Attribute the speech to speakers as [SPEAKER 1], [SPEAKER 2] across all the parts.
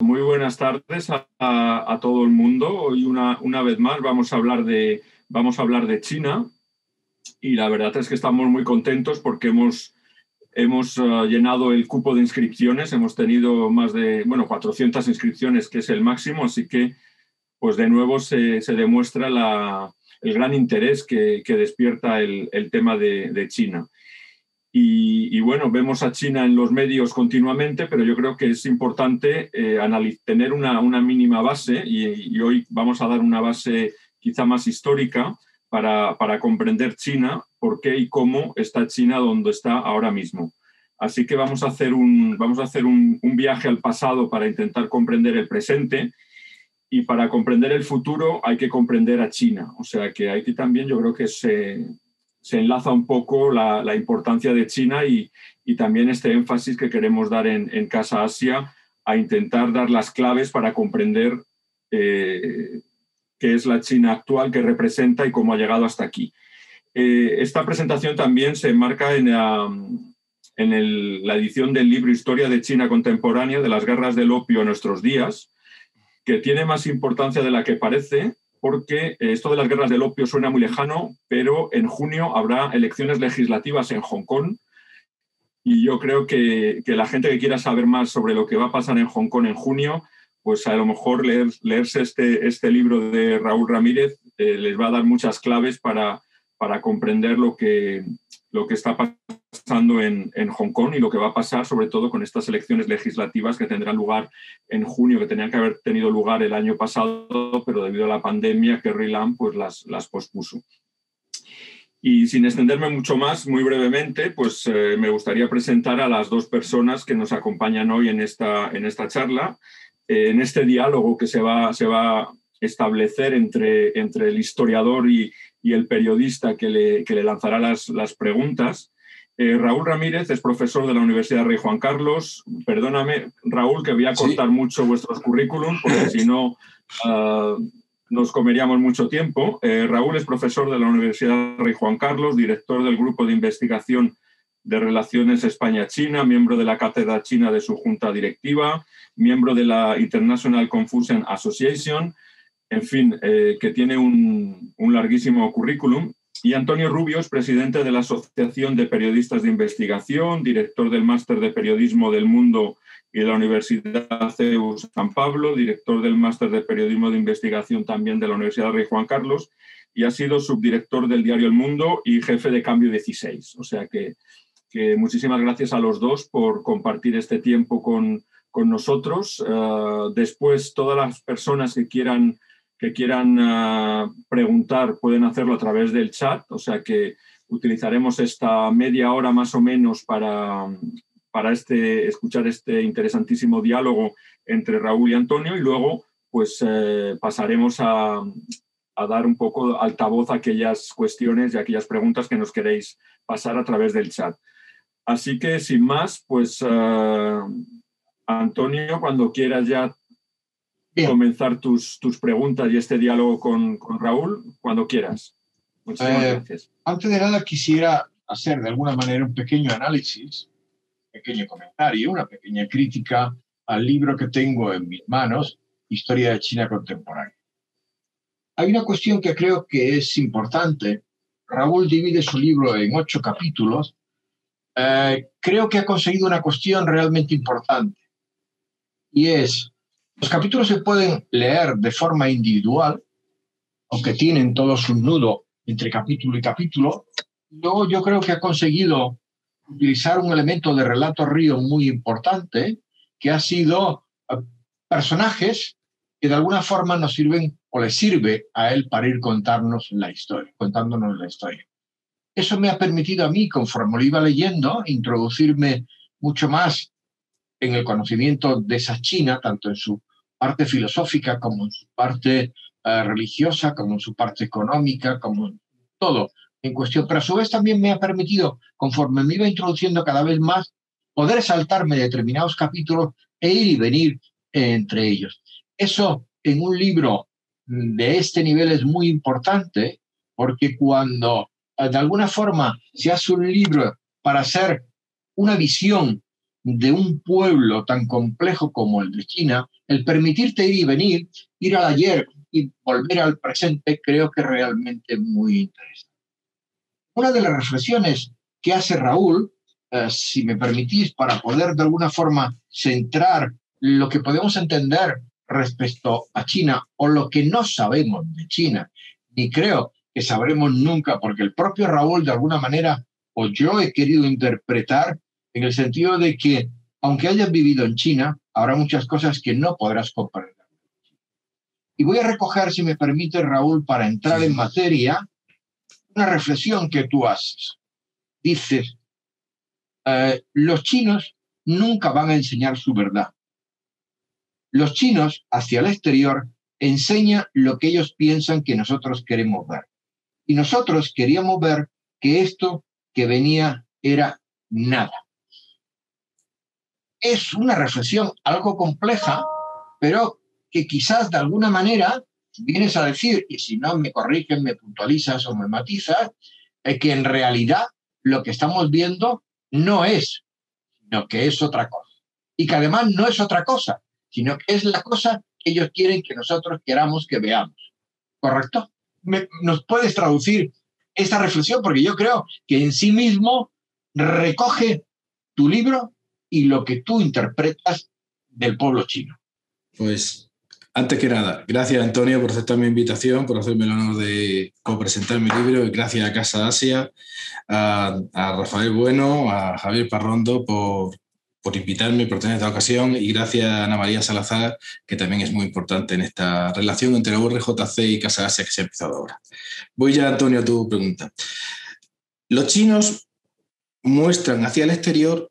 [SPEAKER 1] Muy buenas tardes a, todo el mundo. Hoy una, una, vez más vamos a, hablar de, vamos a hablar de China y la verdad es que estamos muy contentos porque hemos, hemos uh, llenado el cupo de inscripciones. Hemos tenido más de, bueno, 400 inscripciones, que es el máximo, así que pues de nuevo se, se demuestra la, el gran interés que, que despierta el, el tema de, de China. Y, bueno, vemos a China en los medios continuamente, pero yo creo que es importante eh, tener una, una, mínima base y, hoy vamos a dar una base quizá más histórica para, para, comprender China, por qué y cómo está China donde está ahora mismo. Así que vamos a hacer un, vamos a hacer un, un viaje al pasado para intentar comprender el presente y para comprender el futuro hay que comprender a China. O sea que aquí también yo creo que se, se enlaza un poco la, importancia de China y, también este énfasis que queremos dar en, Casa Asia a intentar dar las claves para comprender eh, qué es la China actual, qué representa y cómo ha llegado hasta aquí. Eh, esta presentación también se enmarca en, la, en la edición del libro Historia de China Contemporánea de las guerras del opio en nuestros días, que tiene más importancia de la que parece porque eh, esto de las guerras del opio suena muy lejano, pero en junio habrá elecciones legislativas en Hong Kong. Y yo creo que, la gente que quiera saber más sobre lo que va a pasar en Hong Kong en junio, pues a lo mejor leer, leerse este, este libro de Raúl Ramírez eh, les va a dar muchas claves para, para comprender lo que, lo que está pasando en, en, Hong Kong y lo que va a pasar sobre todo con estas elecciones legislativas que tendrán lugar en junio, que tenían que haber tenido lugar el año pasado, pero debido a la pandemia, Kerry Lam pues las, las pospuso. Y sin extenderme mucho más, muy brevemente, pues eh, me gustaría presentar a las dos personas que nos acompañan hoy en esta, en esta charla, eh, en este diálogo que se va, se va a establecer entre, entre el historiador y, y el periodista que le, que le lanzará las, las preguntas. Eh, Raúl Ramírez es profesor de la Universidad Rey Juan Carlos. Perdóname, Raúl, que voy a cortar mucho vuestros currículum, porque si no ah, nos comeríamos mucho tiempo. Eh, Raúl es profesor de la Universidad Rey Juan Carlos, director del Grupo de Investigación de Relaciones España-China, miembro de la Cátedra China de su junta directiva, miembro de la International Confucian Association en fin, eh, que tiene un, larguísimo currículum. Y Antonio Rubio es presidente de la Asociación de Periodistas de Investigación, director del Máster de Periodismo del Mundo y de la Universidad CEU San Pablo, director del Máster de Periodismo de Investigación también de la Universidad Rey Juan Carlos, y ha sido subdirector del diario El Mundo y jefe de Cambio 16. O sea que, muchísimas gracias a los dos por compartir este tiempo con, nosotros. Eh, después, todas las personas que quieran que quieran ah, preguntar pueden hacerlo a través del chat, o sea que utilizaremos esta media hora más o menos para, para este, escuchar este interesantísimo diálogo entre Raúl y Antonio y luego pues eh, pasaremos a, a, dar un poco altavoz a aquellas cuestiones y aquellas preguntas que nos queréis pasar a través del chat. Así que sin más, pues ah, Antonio, cuando quieras ya comenzar tus, tus preguntas y este diálogo con, con Raúl cuando quieras. Muchísimas eh, gracias.
[SPEAKER 2] Antes de nada, quisiera hacer de alguna manera un pequeño análisis, un pequeño comentario, una pequeña crítica al libro que tengo en mis manos, Historia de China Contemporánea. Hay una cuestión que creo que es importante. Raúl divide su libro en ocho capítulos. Eh, creo que ha conseguido una cuestión realmente importante y es los capítulos se pueden leer de forma individual, aunque tienen todos un nudo entre capítulo y capítulo. Luego yo creo que ha conseguido utilizar un elemento de relato río muy importante, que ha sido eh, personajes que de alguna forma nos sirven o le sirve a él para ir contarnos la historia, contándonos la historia. Eso me ha permitido a mí, conforme lo iba leyendo, introducirme mucho más en el conocimiento de esa China, tanto en su parte filosófica, como su parte eh, religiosa, como su parte económica, como todo en cuestión. Pero a su vez también me ha permitido, conforme me iba introduciendo cada vez más, poder saltarme determinados capítulos e ir y venir entre ellos. Eso en un libro de este nivel es muy importante porque cuando eh, de alguna forma se hace un libro para hacer una visión de un pueblo tan complejo como el de China, el permitirte ir y venir, ir al ayer y volver al presente, creo que realmente muy interesante. Una de las reflexiones que hace Raúl, eh, si me permitís, para poder de alguna forma centrar lo que podemos entender respecto a China o lo que no sabemos de China, ni creo que sabremos nunca, porque el propio Raúl de alguna manera, o yo he querido interpretar en el sentido de que, aunque hayas vivido en China, habrá muchas cosas que no podrás comprender. Y voy a recoger, si me permite, Raúl, para entrar en materia, una reflexión que tú haces. Dices, eh, los chinos nunca van a enseñar su verdad. Los chinos, hacia el exterior, enseñan lo que ellos piensan que nosotros queremos ver. Y nosotros queríamos ver que esto que venía era nada. Es una reflexión algo compleja, pero que quizás de alguna manera vienes a decir, y si no me corrigen, me puntualizas o me matizas, que en realidad lo que estamos viendo no es, sino que es otra cosa. Y que además no es otra cosa, sino que es la cosa que ellos quieren que nosotros queramos que veamos. ¿Correcto? ¿Nos puedes traducir esta reflexión? Porque yo creo que en sí mismo recoge tu libro y lo que tú interpretas del pueblo chino.
[SPEAKER 3] Pues antes que nada, gracias Antonio por aceptar mi invitación, por hacerme el honor de presentar mi libro y gracias a Casa Asia, a, Rafael Bueno, a Javier Parrondo por, por invitarme, por tener esta ocasión y gracias a Ana María Salazar, que también es muy importante en esta relación entre la URJC y Casa Asia que se ha empezado ahora. Voy ya, Antonio, a tu pregunta. Los chinos muestran hacia el exterior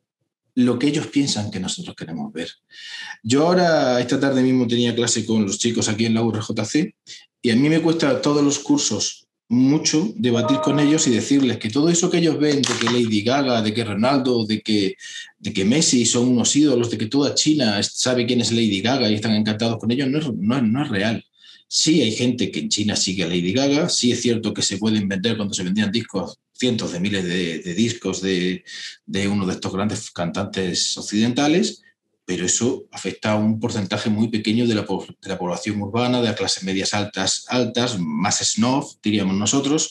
[SPEAKER 3] lo que ellos piensan que nosotros queremos ver. Yo ahora, esta tarde mismo tenía clase con los chicos aquí en la URJC y a mí me cuesta todos los cursos mucho debatir con ellos y decirles que todo eso que ellos ven de que Lady Gaga, de que Ronaldo, de que, de que Messi son unos ídolos, de que toda China sabe quién es Lady Gaga y están encantados con ellos, no es, no, no es real. Sí hay gente que en China sigue a Lady Gaga, sí es cierto que se pueden vender cuando se vendían discos cientos de miles de, discos de, uno de estos grandes cantantes occidentales, pero eso afecta a un porcentaje muy pequeño de la, de la población urbana, de las clases medias altas, altas, más snob, diríamos nosotros.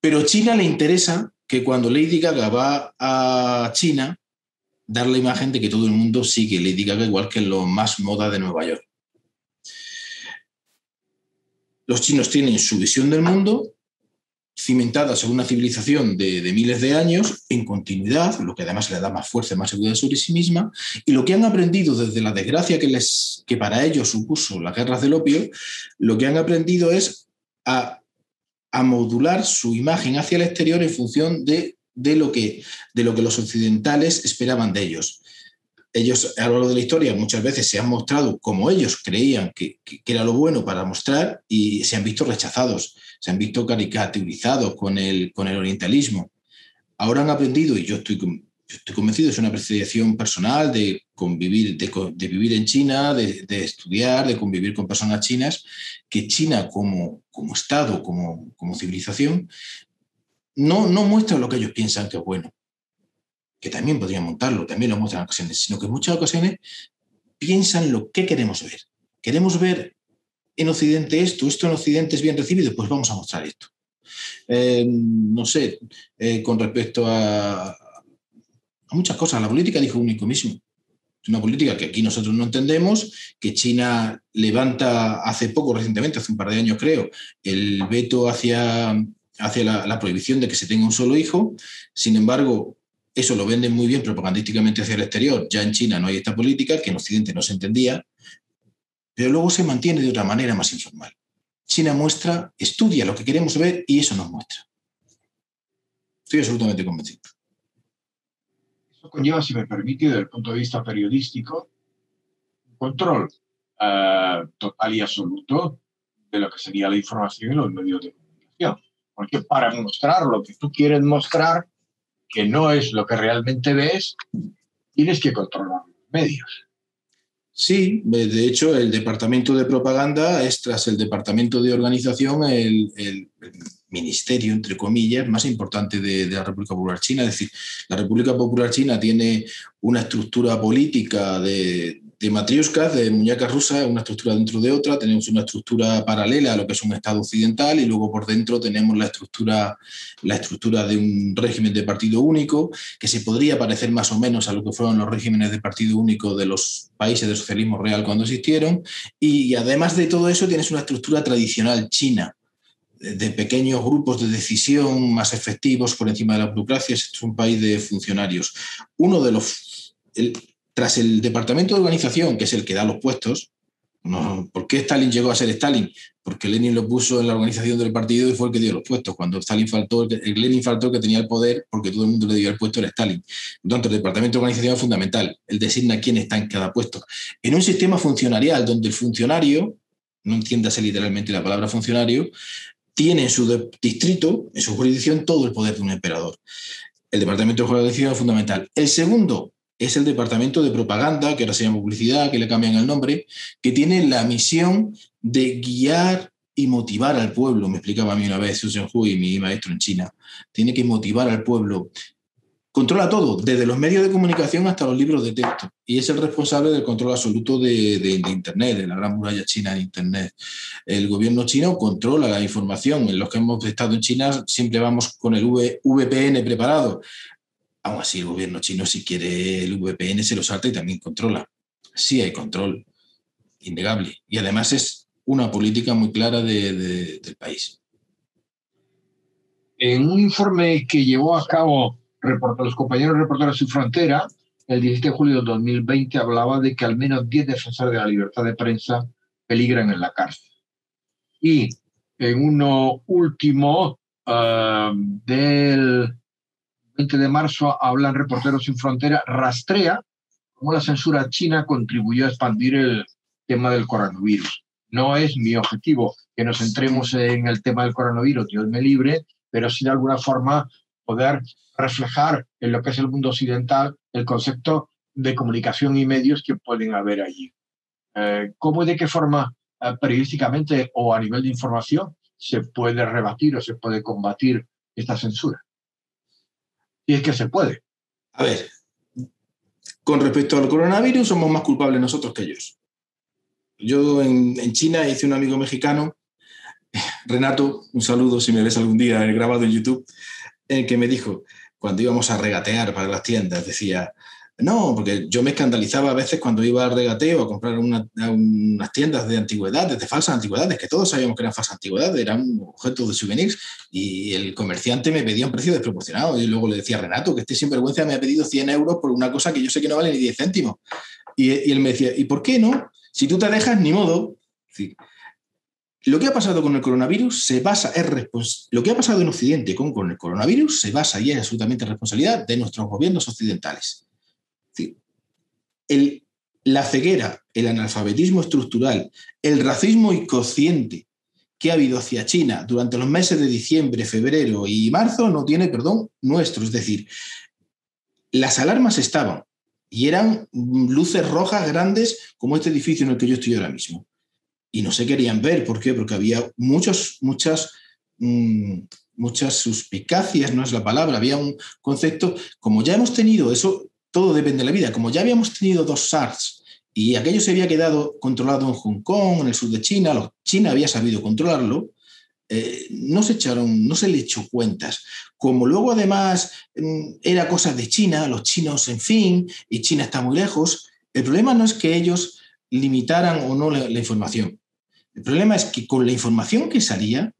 [SPEAKER 3] Pero a China le interesa que cuando Lady Gaga va a China, dar la imagen de que todo el mundo sigue Lady Gaga igual que lo más moda de Nueva York. Los chinos tienen su visión del mundo cimentadas en una civilización de, miles de años en continuidad, lo que además le da más fuerza, más seguridad sobre sí misma, y lo que han aprendido desde la desgracia que, les, que para ellos supuso las guerras del opio, lo que han aprendido es a, modular su imagen hacia el exterior en función de, lo que, de lo que los occidentales esperaban de ellos. Ellos a lo largo de la historia muchas veces se han mostrado como ellos creían que, era lo bueno para mostrar y se han visto rechazados, se han visto caricaturizados con el, con el orientalismo. Ahora han aprendido, y yo estoy, estoy convencido, es una apreciación personal de convivir, de, vivir en China, de, estudiar, de convivir con personas chinas, que China como, como Estado, como, como civilización, no, no muestra lo que ellos piensan que es bueno que también podrían montarlo, también lo muestran en ocasiones, sino que en muchas ocasiones piensan lo que queremos ver. Queremos ver en Occidente esto, esto en Occidente es bien recibido, pues vamos a mostrar esto. Eh, no sé, eh, con respecto a, muchas cosas, la política dijo único mismo. Es una política que aquí nosotros no entendemos, que China levanta hace poco, recientemente, hace un par de años creo, el veto hacia, hacia la prohibición de que se tenga un solo hijo. Sin embargo, eso lo venden muy bien propagandísticamente hacia el exterior. Ya en China no hay esta política, que en Occidente no se entendía, pero luego se mantiene de otra manera más informal. China muestra, estudia lo que queremos ver y eso nos muestra. Estoy absolutamente convencido.
[SPEAKER 2] Eso conlleva, si me permite, desde el punto de vista periodístico, un control eh, total y absoluto de lo que sería la información en los medios de comunicación. Porque para mostrar lo que tú quieres mostrar, que no es lo que realmente ves, tienes que controlar los medios.
[SPEAKER 3] Sí, de hecho, el departamento de propaganda es, tras el departamento de organización, el, ministerio, entre comillas, más importante de, de, la República Popular China. Es decir, la República Popular China tiene una estructura política de, de matriuscas, de muñecas rusas, una estructura dentro de otra, tenemos una estructura paralela a lo que es un Estado occidental y luego por dentro tenemos la estructura, la estructura de un régimen de partido único, que se podría parecer más o menos a lo que fueron los regímenes de partido único de los países de socialismo real cuando existieron, y además de todo eso tienes una estructura tradicional china, de pequeños grupos de decisión más efectivos por encima de la burocracia, es un país de funcionarios. Uno de los... Tras el departamento de organización, que es el que da los puestos, ¿por qué Stalin llegó a ser Stalin? Porque Lenin lo puso en la organización del partido y fue el que dio los puestos. Cuando Stalin faltó, el Lenin faltó el que tenía el poder porque todo el mundo le dio el puesto era Stalin. Entonces, el departamento de organización es fundamental. Él designa quién está en cada puesto. En un sistema funcionarial donde el funcionario, no entiéndase literalmente la palabra funcionario, tiene en su distrito, en su jurisdicción, todo el poder de un emperador. El departamento de organización es fundamental. El segundo, es el departamento de propaganda, que ahora se llama publicidad, que le cambian el nombre, que tiene la misión de guiar y motivar al pueblo. Me explicaba a mí una vez Susan Hui, mi maestro en China. Tiene que motivar al pueblo. Controla todo, desde los medios de comunicación hasta los libros de texto. Y es el responsable del control absoluto de, de, Internet, de la gran muralla china de Internet. El gobierno chino controla la información. En los que hemos estado en China siempre vamos con el VPN preparado. Aún así, el gobierno chino, si quiere el VPN, se lo salta y también controla. Sí hay control, innegable. Y además es una política muy clara de, del país.
[SPEAKER 2] En un informe que llevó a cabo los compañeros reporteros sin frontera, el 17 de julio de 2020 hablaba de que al menos 10 defensores de la libertad de prensa peligran en la cárcel. Y en uno último uh, del 20 de marzo hablan Reporteros sin Frontera, rastrea cómo la censura china contribuyó a expandir el tema del coronavirus. No es mi objetivo que nos centremos en el tema del coronavirus, Dios me libre, pero sí de alguna forma poder reflejar en lo que es el mundo occidental el concepto de comunicación y medios que pueden haber allí. Eh, ¿Cómo y de qué forma eh, periodísticamente o a nivel de información se puede rebatir o se puede combatir esta censura? Y es que se puede.
[SPEAKER 3] A ver, con respecto al coronavirus, somos más culpables nosotros que ellos. Yo en, China hice un amigo mexicano, Renato, un saludo si me ves algún día grabado en YouTube, en el que me dijo, cuando íbamos a regatear para las tiendas, decía, no, porque yo me escandalizaba a veces cuando iba al regateo a comprar unas tiendas de antigüedades, de falsas antigüedades, que todos sabíamos que eran falsas antigüedades, eran objetos de souvenirs, y el comerciante me pedía un precio desproporcionado. Y luego le decía, Renato, que este sinvergüenza me ha pedido 100 euros por una cosa que yo sé que no vale ni 10 céntimos. Y, él me decía, ¿y por qué no? Si tú te dejas, ni modo. lo que ha pasado con el coronavirus se basa, es lo que ha pasado en Occidente con, con el coronavirus se basa y es absolutamente responsabilidad de nuestros gobiernos occidentales la ceguera, el analfabetismo estructural, el racismo inconsciente que ha habido hacia China durante los meses de diciembre, febrero y marzo no tiene perdón nuestro. Es decir, las alarmas estaban y eran luces rojas grandes como este edificio en el que yo estoy ahora mismo. Y no se querían ver. ¿Por qué? Porque había muchos, muchas, mm, muchas suspicacias, no es la palabra, había un concepto, como ya hemos tenido eso, todo depende de la vida. Como ya habíamos tenido dos SARS y aquello se había quedado controlado en Hong Kong, en el sur de China, China había sabido controlarlo, eh, no se echaron, no se le echó cuentas. Como luego además mm, era cosa de China, los chinos, en fin, y China está muy lejos, el problema no es que ellos limitaran o no la, la información. El problema es que con la información que salía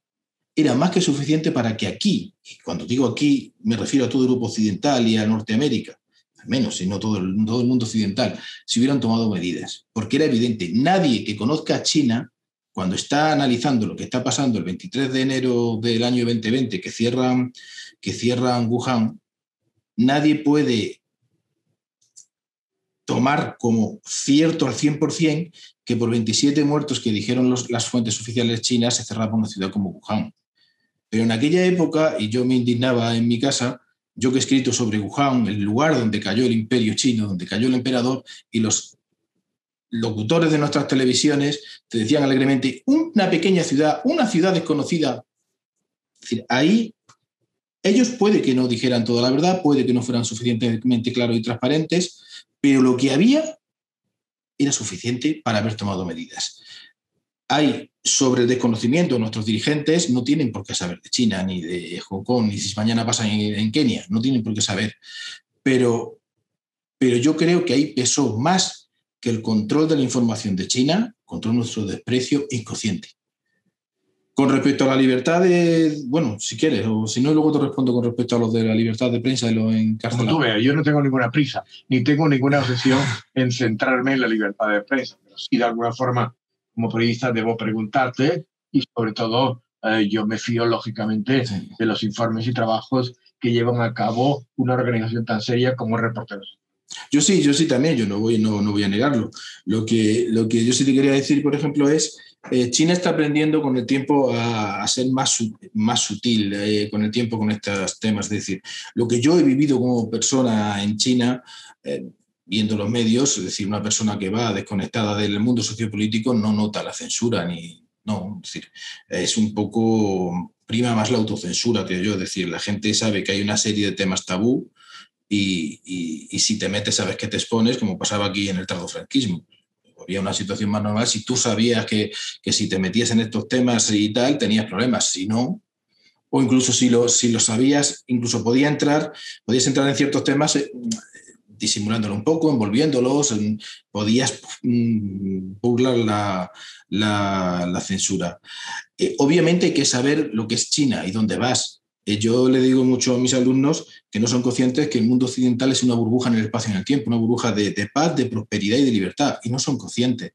[SPEAKER 3] era más que suficiente para que aquí, y cuando digo aquí me refiero a todo grupo occidental y a Norteamérica, menos, sino todo el, todo el mundo occidental, si hubieran tomado medidas. Porque era evidente, nadie que conozca a China, cuando está analizando lo que está pasando el 23 de enero del año 2020, que cierran, que cierran Wuhan, nadie puede tomar como cierto al 100% que por 27 muertos que dijeron las fuentes oficiales chinas se cerraba una ciudad como Wuhan. Pero en aquella época, y yo me indignaba en mi casa, yo que he escrito sobre Wuhan, el lugar donde cayó el imperio chino, donde cayó el emperador, y los locutores de nuestras televisiones te decían alegremente, una pequeña ciudad, una ciudad desconocida. ahí ellos puede que no dijeran toda la verdad, puede que no fueran suficientemente claros y transparentes, pero lo que había era suficiente para haber tomado medidas. Hay sobre el desconocimiento, nuestros dirigentes no tienen por qué saber de China, ni de Hong Kong, ni si mañana pasa en, Kenia, no tienen por qué saber. Pero, pero yo creo que ahí pesó más que el control de la información de China, control nuestro desprecio inconsciente. Con respecto a la libertad de, bueno, si quieres, o si no, luego te respondo con respecto a los de la libertad de prensa y los encarcelados.
[SPEAKER 2] Como tú veas, yo no tengo ninguna prisa, ni tengo ninguna obsesión en centrarme en la libertad de prensa, pero sí de alguna forma, como periodista, debo preguntarte y sobre todo eh, yo me fío lógicamente de los informes y trabajos que llevan a cabo una organización tan seria como Reporteros
[SPEAKER 3] yo sí, yo sí también, yo no voy, no, no voy a negarlo. Lo que, lo que yo sí te quería decir, por ejemplo, es eh, China está aprendiendo con el tiempo a, ser más, más sutil eh, con el tiempo con estos temas. Es decir, lo que yo he vivido como persona en China, eh, viendo los medios, es decir, una persona que va desconectada del mundo sociopolítico no nota la censura ni... No, es decir, es un poco prima más la autocensura que yo, es decir, la gente sabe que hay una serie de temas tabú y, si te metes sabes que te expones, como pasaba aquí en el franquismo Había una situación más normal si tú sabías que, que, si te metías en estos temas y tal, tenías problemas. Si no, o incluso si lo, si lo sabías, incluso podía entrar, podías entrar en ciertos temas eh, disimulándolo un poco, envolviéndolos, podías mm, burlar la, censura. Eh, obviamente hay que saber lo que es China y dónde vas eh, yo le digo mucho a mis alumnos que no son conscientes que el mundo occidental es una burbuja en el espacio y en el tiempo, una burbuja de, paz, de prosperidad y de libertad, y no son conscientes.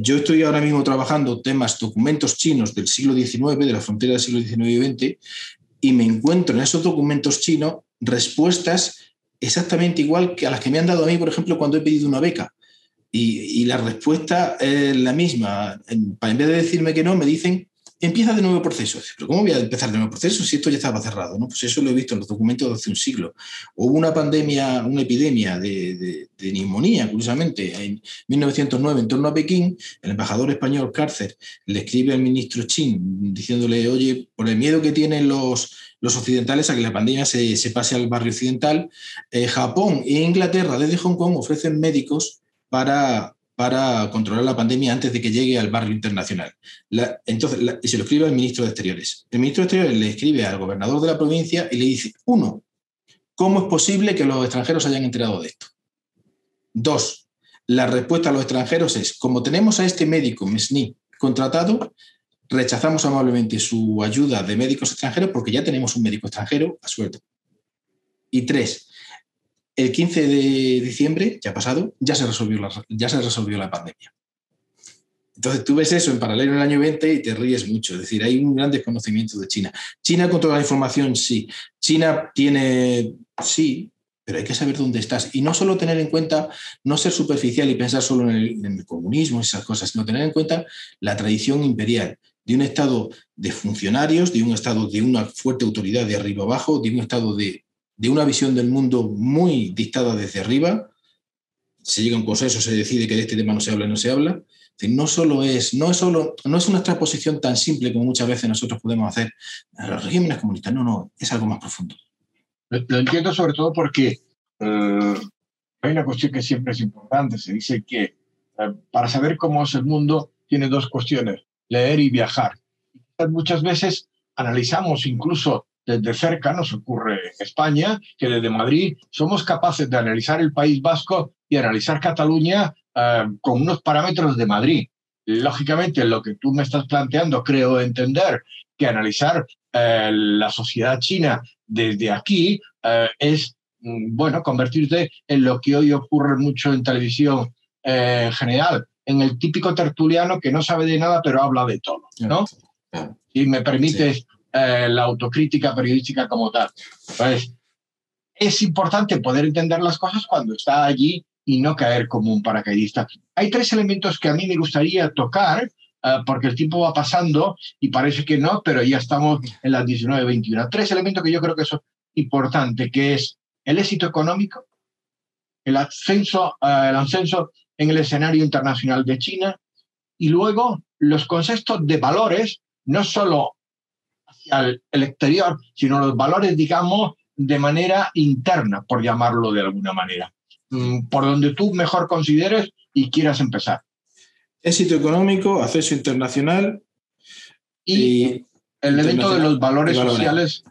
[SPEAKER 3] yo estoy ahora mismo trabajando temas, documentos chinos del siglo XIX, de la frontera del siglo XIX y XX, y me encuentro en esos documentos chinos respuestas exactamente igual que a las que me han dado a mí, por ejemplo, cuando he pedido una beca. Y, la respuesta es la misma. En, en vez de decirme que no, me dicen empieza de nuevo el proceso. Pero ¿cómo voy a empezar de nuevo el proceso si esto ya estaba cerrado? ¿no? Pues eso lo he visto en los documentos de hace un siglo. Hubo una pandemia, una epidemia de, de, neumonía, curiosamente, en 1909 en torno a Pekín. El embajador español Cárcer le escribe al ministro Chin diciéndole, oye, por el miedo que tienen los, los occidentales a que la pandemia se, se pase al barrio occidental, eh, Japón e Inglaterra desde Hong Kong ofrecen médicos para, para controlar la pandemia antes de que llegue al barrio internacional. entonces, se lo escribe al ministro de Exteriores. El ministro de Exteriores le escribe al gobernador de la provincia y le dice, uno, ¿cómo es posible que los extranjeros hayan enterado de esto? Dos, la respuesta a los extranjeros es, como tenemos a este médico, Mesni, contratado, rechazamos amablemente su ayuda de médicos extranjeros porque ya tenemos un médico extranjero a suerte. Y tres, el 15 de diciembre, ya pasado, ya se resolvió la, ya se resolvió la pandemia. Entonces tú ves eso en paralelo en el año 20 y te ríes mucho. Es decir, hay un gran desconocimiento de China. China controla la información, sí. China tiene, sí, pero hay que saber dónde estás. Y no solo tener en cuenta, no ser superficial y pensar solo en el, en el comunismo esas cosas, sino tener en cuenta la tradición imperial de un Estado de funcionarios, de un Estado de una fuerte autoridad de arriba abajo, de un Estado de de una visión del mundo muy dictada desde arriba, se llega a un consenso, se decide que de este tema no se habla no se habla. No solo es, no es solo, no es una transposición tan simple como muchas veces nosotros podemos hacer a los regímenes comunistas, no, no, es algo más profundo.
[SPEAKER 2] Lo, entiendo sobre todo porque eh, hay una cuestión que siempre es importante. Se dice que eh, para saber cómo es el mundo tiene dos cuestiones, leer y viajar. Muchas veces analizamos incluso desde cerca, nos ocurre España, que desde Madrid somos capaces de analizar el País Vasco y analizar Cataluña eh, con unos parámetros de Madrid. Lógicamente, lo que tú me estás planteando, creo entender que analizar eh, la sociedad china desde aquí eh, es, mm, bueno, convertirte en lo que hoy ocurre mucho en televisión en general, en el típico tertuliano que no sabe de nada pero habla de todo, ¿no? Si me permites eh, la autocrítica periodística como tal. Entonces, es importante poder entender las cosas cuando está allí y no caer como un paracaidista. Hay tres elementos que a mí me gustaría tocar, eh, porque el tiempo va pasando y parece que no, pero ya estamos en las 19-21. Tres elementos que yo creo que son importantes, que es el éxito económico, el ascenso, eh, el ascenso en el escenario internacional de China y luego los conceptos de valores, no solo hacia el, exterior, sino los valores, digamos, de manera interna, por llamarlo de alguna manera, mm, por donde tú mejor consideres y quieras empezar.
[SPEAKER 3] Éxito económico, acceso internacional
[SPEAKER 2] y, el elemento de los valores, sociales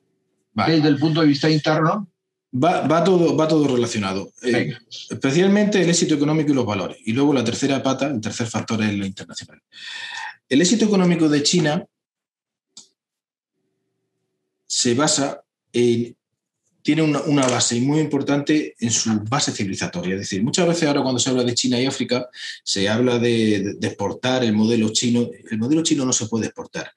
[SPEAKER 2] desde el punto de vista interno.
[SPEAKER 3] Va, todo, va todo relacionado. Eh, especialmente el éxito económico y los valores. Y luego la tercera pata, el tercer factor es lo internacional. El éxito económico de China se basa en tiene una, base muy importante en su base civilizatoria. Es decir, muchas veces ahora cuando se habla de China y África, se habla de, exportar el modelo chino. El modelo chino no se puede exportar,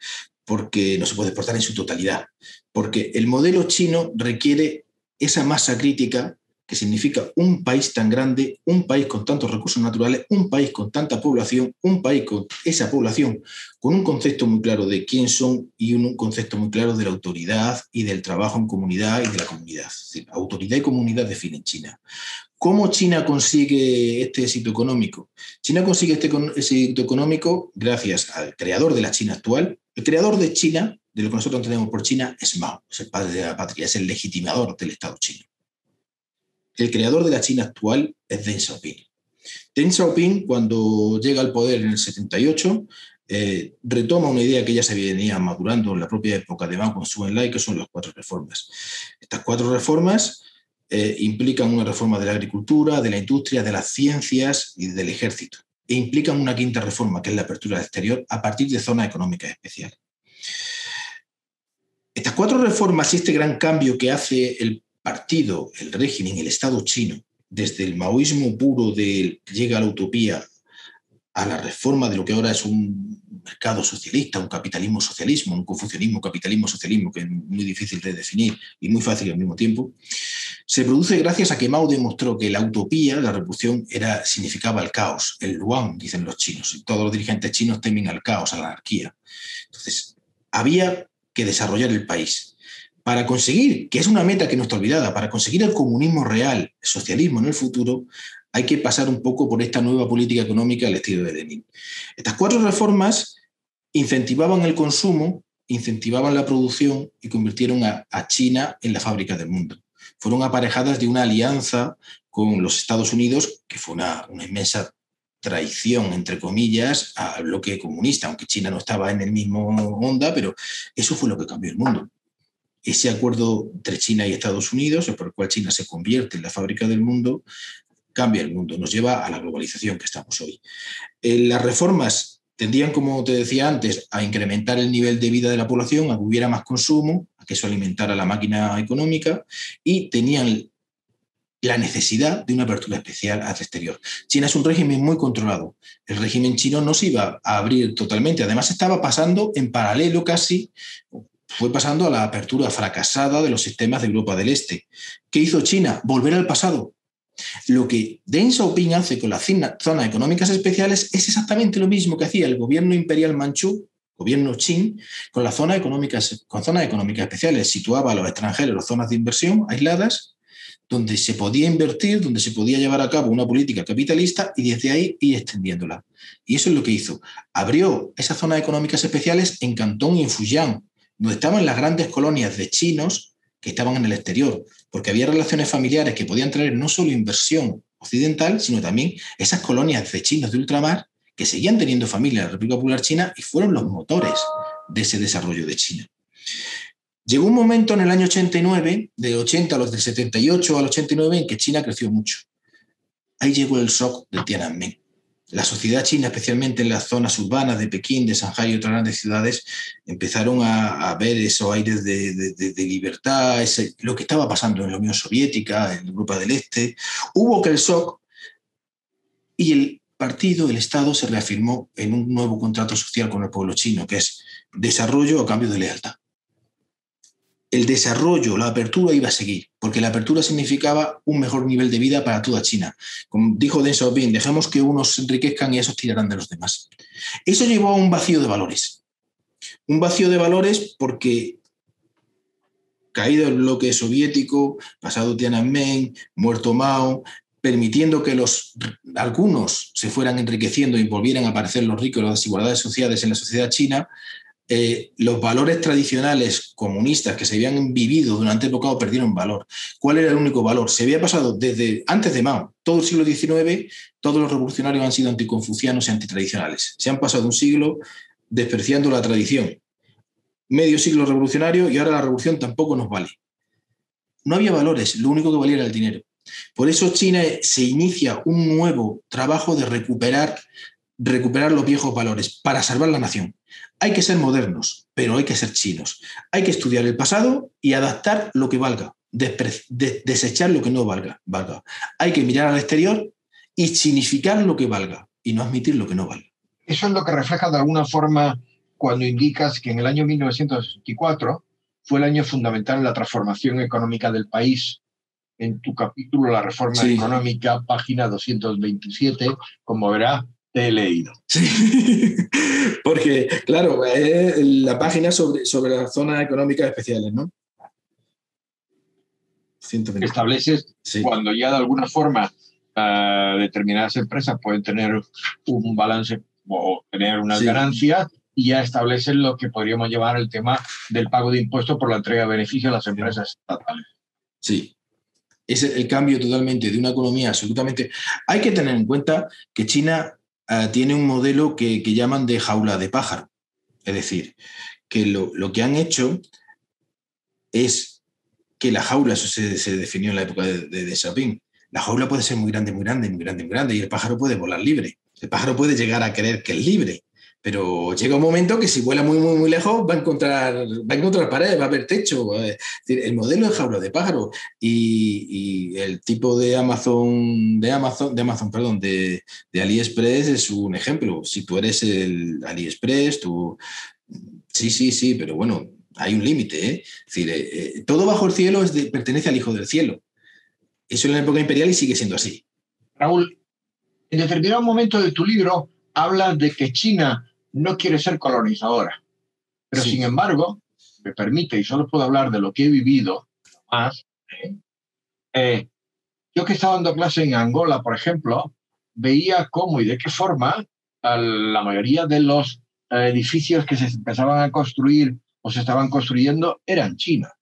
[SPEAKER 3] porque no se puede exportar en su totalidad, porque el modelo chino requiere esa masa crítica que significa un país tan grande, un país con tantos recursos naturales, un país con tanta población, un país con esa población, con un concepto muy claro de quién son y un concepto muy claro de la autoridad y del trabajo en comunidad y de la comunidad. autoridad y comunidad definen China. ¿Cómo China consigue este éxito económico? China consigue este éxito económico gracias al creador de la China actual. El creador de China, de lo que nosotros entendemos por China, es Mao, es el padre de la patria, es el legitimador del Estado chino. El creador de la China actual es Deng Xiaoping. Deng Xiaoping, cuando llega al poder en el 78, eh, retoma una idea que ya se venía madurando en la propia época de Mao con Su Enlai, que son las cuatro reformas. Estas cuatro reformas eh, implican una reforma de la agricultura, de la industria, de las ciencias y del ejército. E implican una quinta reforma, que es la apertura al exterior a partir de zonas económicas especiales. Estas cuatro reformas y este gran cambio que hace el partido, el régimen, el Estado chino, desde el maoísmo puro de llega a la utopía a la reforma de lo que ahora es un mercado socialista, un capitalismo socialismo, un confucianismo capitalismo socialismo, que es muy difícil de definir y muy fácil al mismo tiempo, se produce gracias a que Mao demostró que la utopía, la revolución, era, significaba el caos, el luan, dicen los chinos, y todos los dirigentes chinos temen al caos, a la anarquía. Entonces, había que desarrollar el país, para conseguir, que es una meta que no está olvidada, para conseguir el comunismo real, el socialismo en el futuro, hay que pasar un poco por esta nueva política económica al estilo de Lenin. Estas cuatro reformas incentivaban el consumo, incentivaban la producción y convirtieron a, China en la fábrica del mundo. Fueron aparejadas de una alianza con los Estados Unidos, que fue una, una inmensa traición, entre comillas, al bloque comunista, aunque China no estaba en el mismo onda, pero eso fue lo que cambió el mundo ese acuerdo entre China y Estados Unidos, por el cual China se convierte en la fábrica del mundo, cambia el mundo, nos lleva a la globalización que estamos hoy. Eh, las reformas tendían, como te decía antes, a incrementar el nivel de vida de la población, a que hubiera más consumo, a que eso alimentara la máquina económica y tenían la necesidad de una apertura especial al exterior. China es un régimen muy controlado. El régimen chino no se iba a abrir totalmente. Además, estaba pasando en paralelo casi fue pasando a la apertura fracasada de los sistemas de Europa del Este. ¿Qué hizo China? Volver al pasado. Lo que Deng Xiaoping hace con las zonas económicas especiales es exactamente lo mismo que hacía el gobierno imperial manchú, gobierno Qing, con las zonas económicas, con zonas económicas especiales. Situaba a los extranjeros en zonas de inversión aisladas, donde se podía invertir, donde se podía llevar a cabo una política capitalista y desde ahí ir extendiéndola. Y eso es lo que hizo. Abrió esas zonas económicas especiales en Cantón y en Fujian, donde estaban las grandes colonias de chinos que estaban en el exterior, porque había relaciones familiares que podían traer no solo inversión occidental, sino también esas colonias de chinos de ultramar que seguían teniendo familia en la República Popular China y fueron los motores de ese desarrollo de China. Llegó un momento en el año 89, de 80 a los del 78 al 89, en que China creció mucho. Ahí llegó el shock de Tiananmen la sociedad china, especialmente en las zonas urbanas de Pekín, de Shanghai y otras grandes ciudades, empezaron a, ver esos aires de, libertad, lo que estaba pasando en la Unión Soviética, en Europa del Este. Hubo que el shock y el partido, el Estado, se reafirmó en un nuevo contrato social con el pueblo chino, que es desarrollo a cambio de lealtad el desarrollo, la apertura iba a seguir, porque la apertura significaba un mejor nivel de vida para toda China. Como dijo Deng Xiaoping, dejemos que unos se enriquezcan y esos tirarán de los demás. Eso llevó a un vacío de valores. Un vacío de valores porque caído el bloque soviético, pasado Tiananmen, muerto Mao, permitiendo que los, algunos se fueran enriqueciendo y volvieran a aparecer los ricos, las desigualdades sociales en la sociedad china, eh, los valores tradicionales comunistas que se habían vivido durante época perdieron valor. ¿Cuál era el único valor? Se había pasado desde antes de Mao, todo el siglo XIX, todos los revolucionarios han sido anticonfucianos y antitradicionales. Se han pasado un siglo despreciando la tradición. Medio siglo revolucionario y ahora la revolución tampoco nos vale. No había valores, lo único que valía era el dinero. Por eso China se inicia un nuevo trabajo de recuperar, recuperar los viejos valores para salvar la nación. Hay que ser modernos, pero hay que ser chinos. Hay que estudiar el pasado y adaptar lo que valga, desechar lo que no valga, valga. Hay que mirar al exterior y significar lo que valga y no admitir lo que no valga.
[SPEAKER 2] Eso es lo que refleja de alguna forma cuando indicas que en el año 1964 fue el año fundamental en la transformación económica del país. En tu capítulo La reforma económica, página 227, como verá, te he leído.
[SPEAKER 3] Sí, porque, claro, es la página sobre, sobre las zonas económicas especiales, ¿no?
[SPEAKER 2] Estableces cuando ya de alguna forma uh, determinadas empresas pueden tener un balance o tener unas ganancias y ya establecen lo que podríamos llevar el tema del pago de impuestos por la entrega de beneficios a las empresas estatales.
[SPEAKER 3] Sí, es el cambio totalmente de una economía absolutamente... Hay que tener en cuenta que China eh, tiene un modelo que, llaman de jaula de pájaro. Es decir, que lo, que han hecho es que la jaula, eso se, definió en la época de, de, de la jaula puede ser muy grande, muy grande, muy grande, muy grande, y el pájaro puede volar libre. El pájaro puede llegar a creer que es libre, pero llega un momento que si vuela muy, muy, muy lejos va a encontrar, va a encontrar pared, va a haber techo. el modelo de jaula de pájaro y, el tipo de Amazon, de Amazon, de Amazon, perdón, de, AliExpress es un ejemplo. Si tú eres el AliExpress, tú. Sí, sí, sí, pero bueno, hay un límite. ¿eh? Es decir, eh, eh, todo bajo el cielo es pertenece al Hijo del Cielo. Eso en la época imperial y sigue siendo así.
[SPEAKER 2] Raúl, en determinado momento de tu libro hablas de que China no quiere ser colonizadora. Pero sin embargo, me permite, y solo puedo hablar de lo que he vivido, más, ¿eh? Eh, yo que estaba dando clase en Angola, por ejemplo, veía cómo y de qué forma la mayoría de los edificios que se empezaban a construir o se estaban construyendo eran China.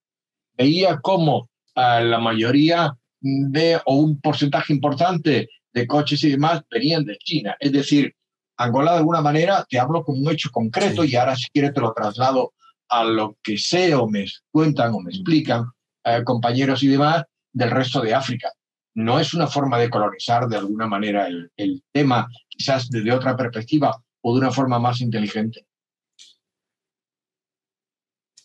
[SPEAKER 2] Veía cómo la mayoría de, o un porcentaje importante de coches y demás venían de China. Es decir, Angola de alguna manera, te hablo con un hecho concreto y ahora si quieres te lo traslado a lo que sé o me cuentan o me explican eh, compañeros y demás del resto de África. No es una forma de colonizar de alguna manera el, el tema, quizás desde otra perspectiva o de una forma más inteligente.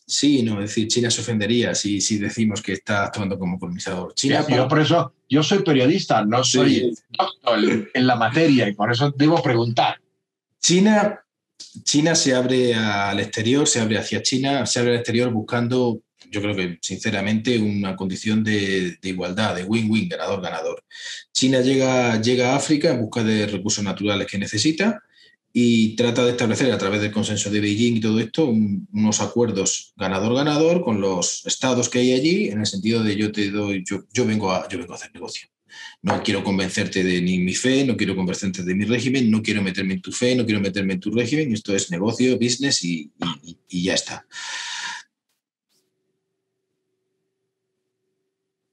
[SPEAKER 3] Sí, no, es decir, China se ofendería si, si decimos que está actuando como colonizador. China,
[SPEAKER 2] yo por eso, yo soy periodista, no soy doctor en la materia y por eso debo preguntar.
[SPEAKER 3] China, China se abre al exterior, se abre hacia China, se abre al exterior buscando, yo creo que sinceramente, una condición de, igualdad, de win-win, ganador-ganador. China llega, llega a África en busca de recursos naturales que necesita y trata de establecer a través del consenso de Beijing y todo esto unos acuerdos ganador-ganador con los estados que hay allí en el sentido de yo te doy, yo, vengo, a, yo vengo a hacer negocio. No quiero convencerte de ni mi fe, no quiero convencerte de mi régimen, no quiero meterme en tu fe, no quiero meterme en tu régimen. Esto es negocio, business y, ya está.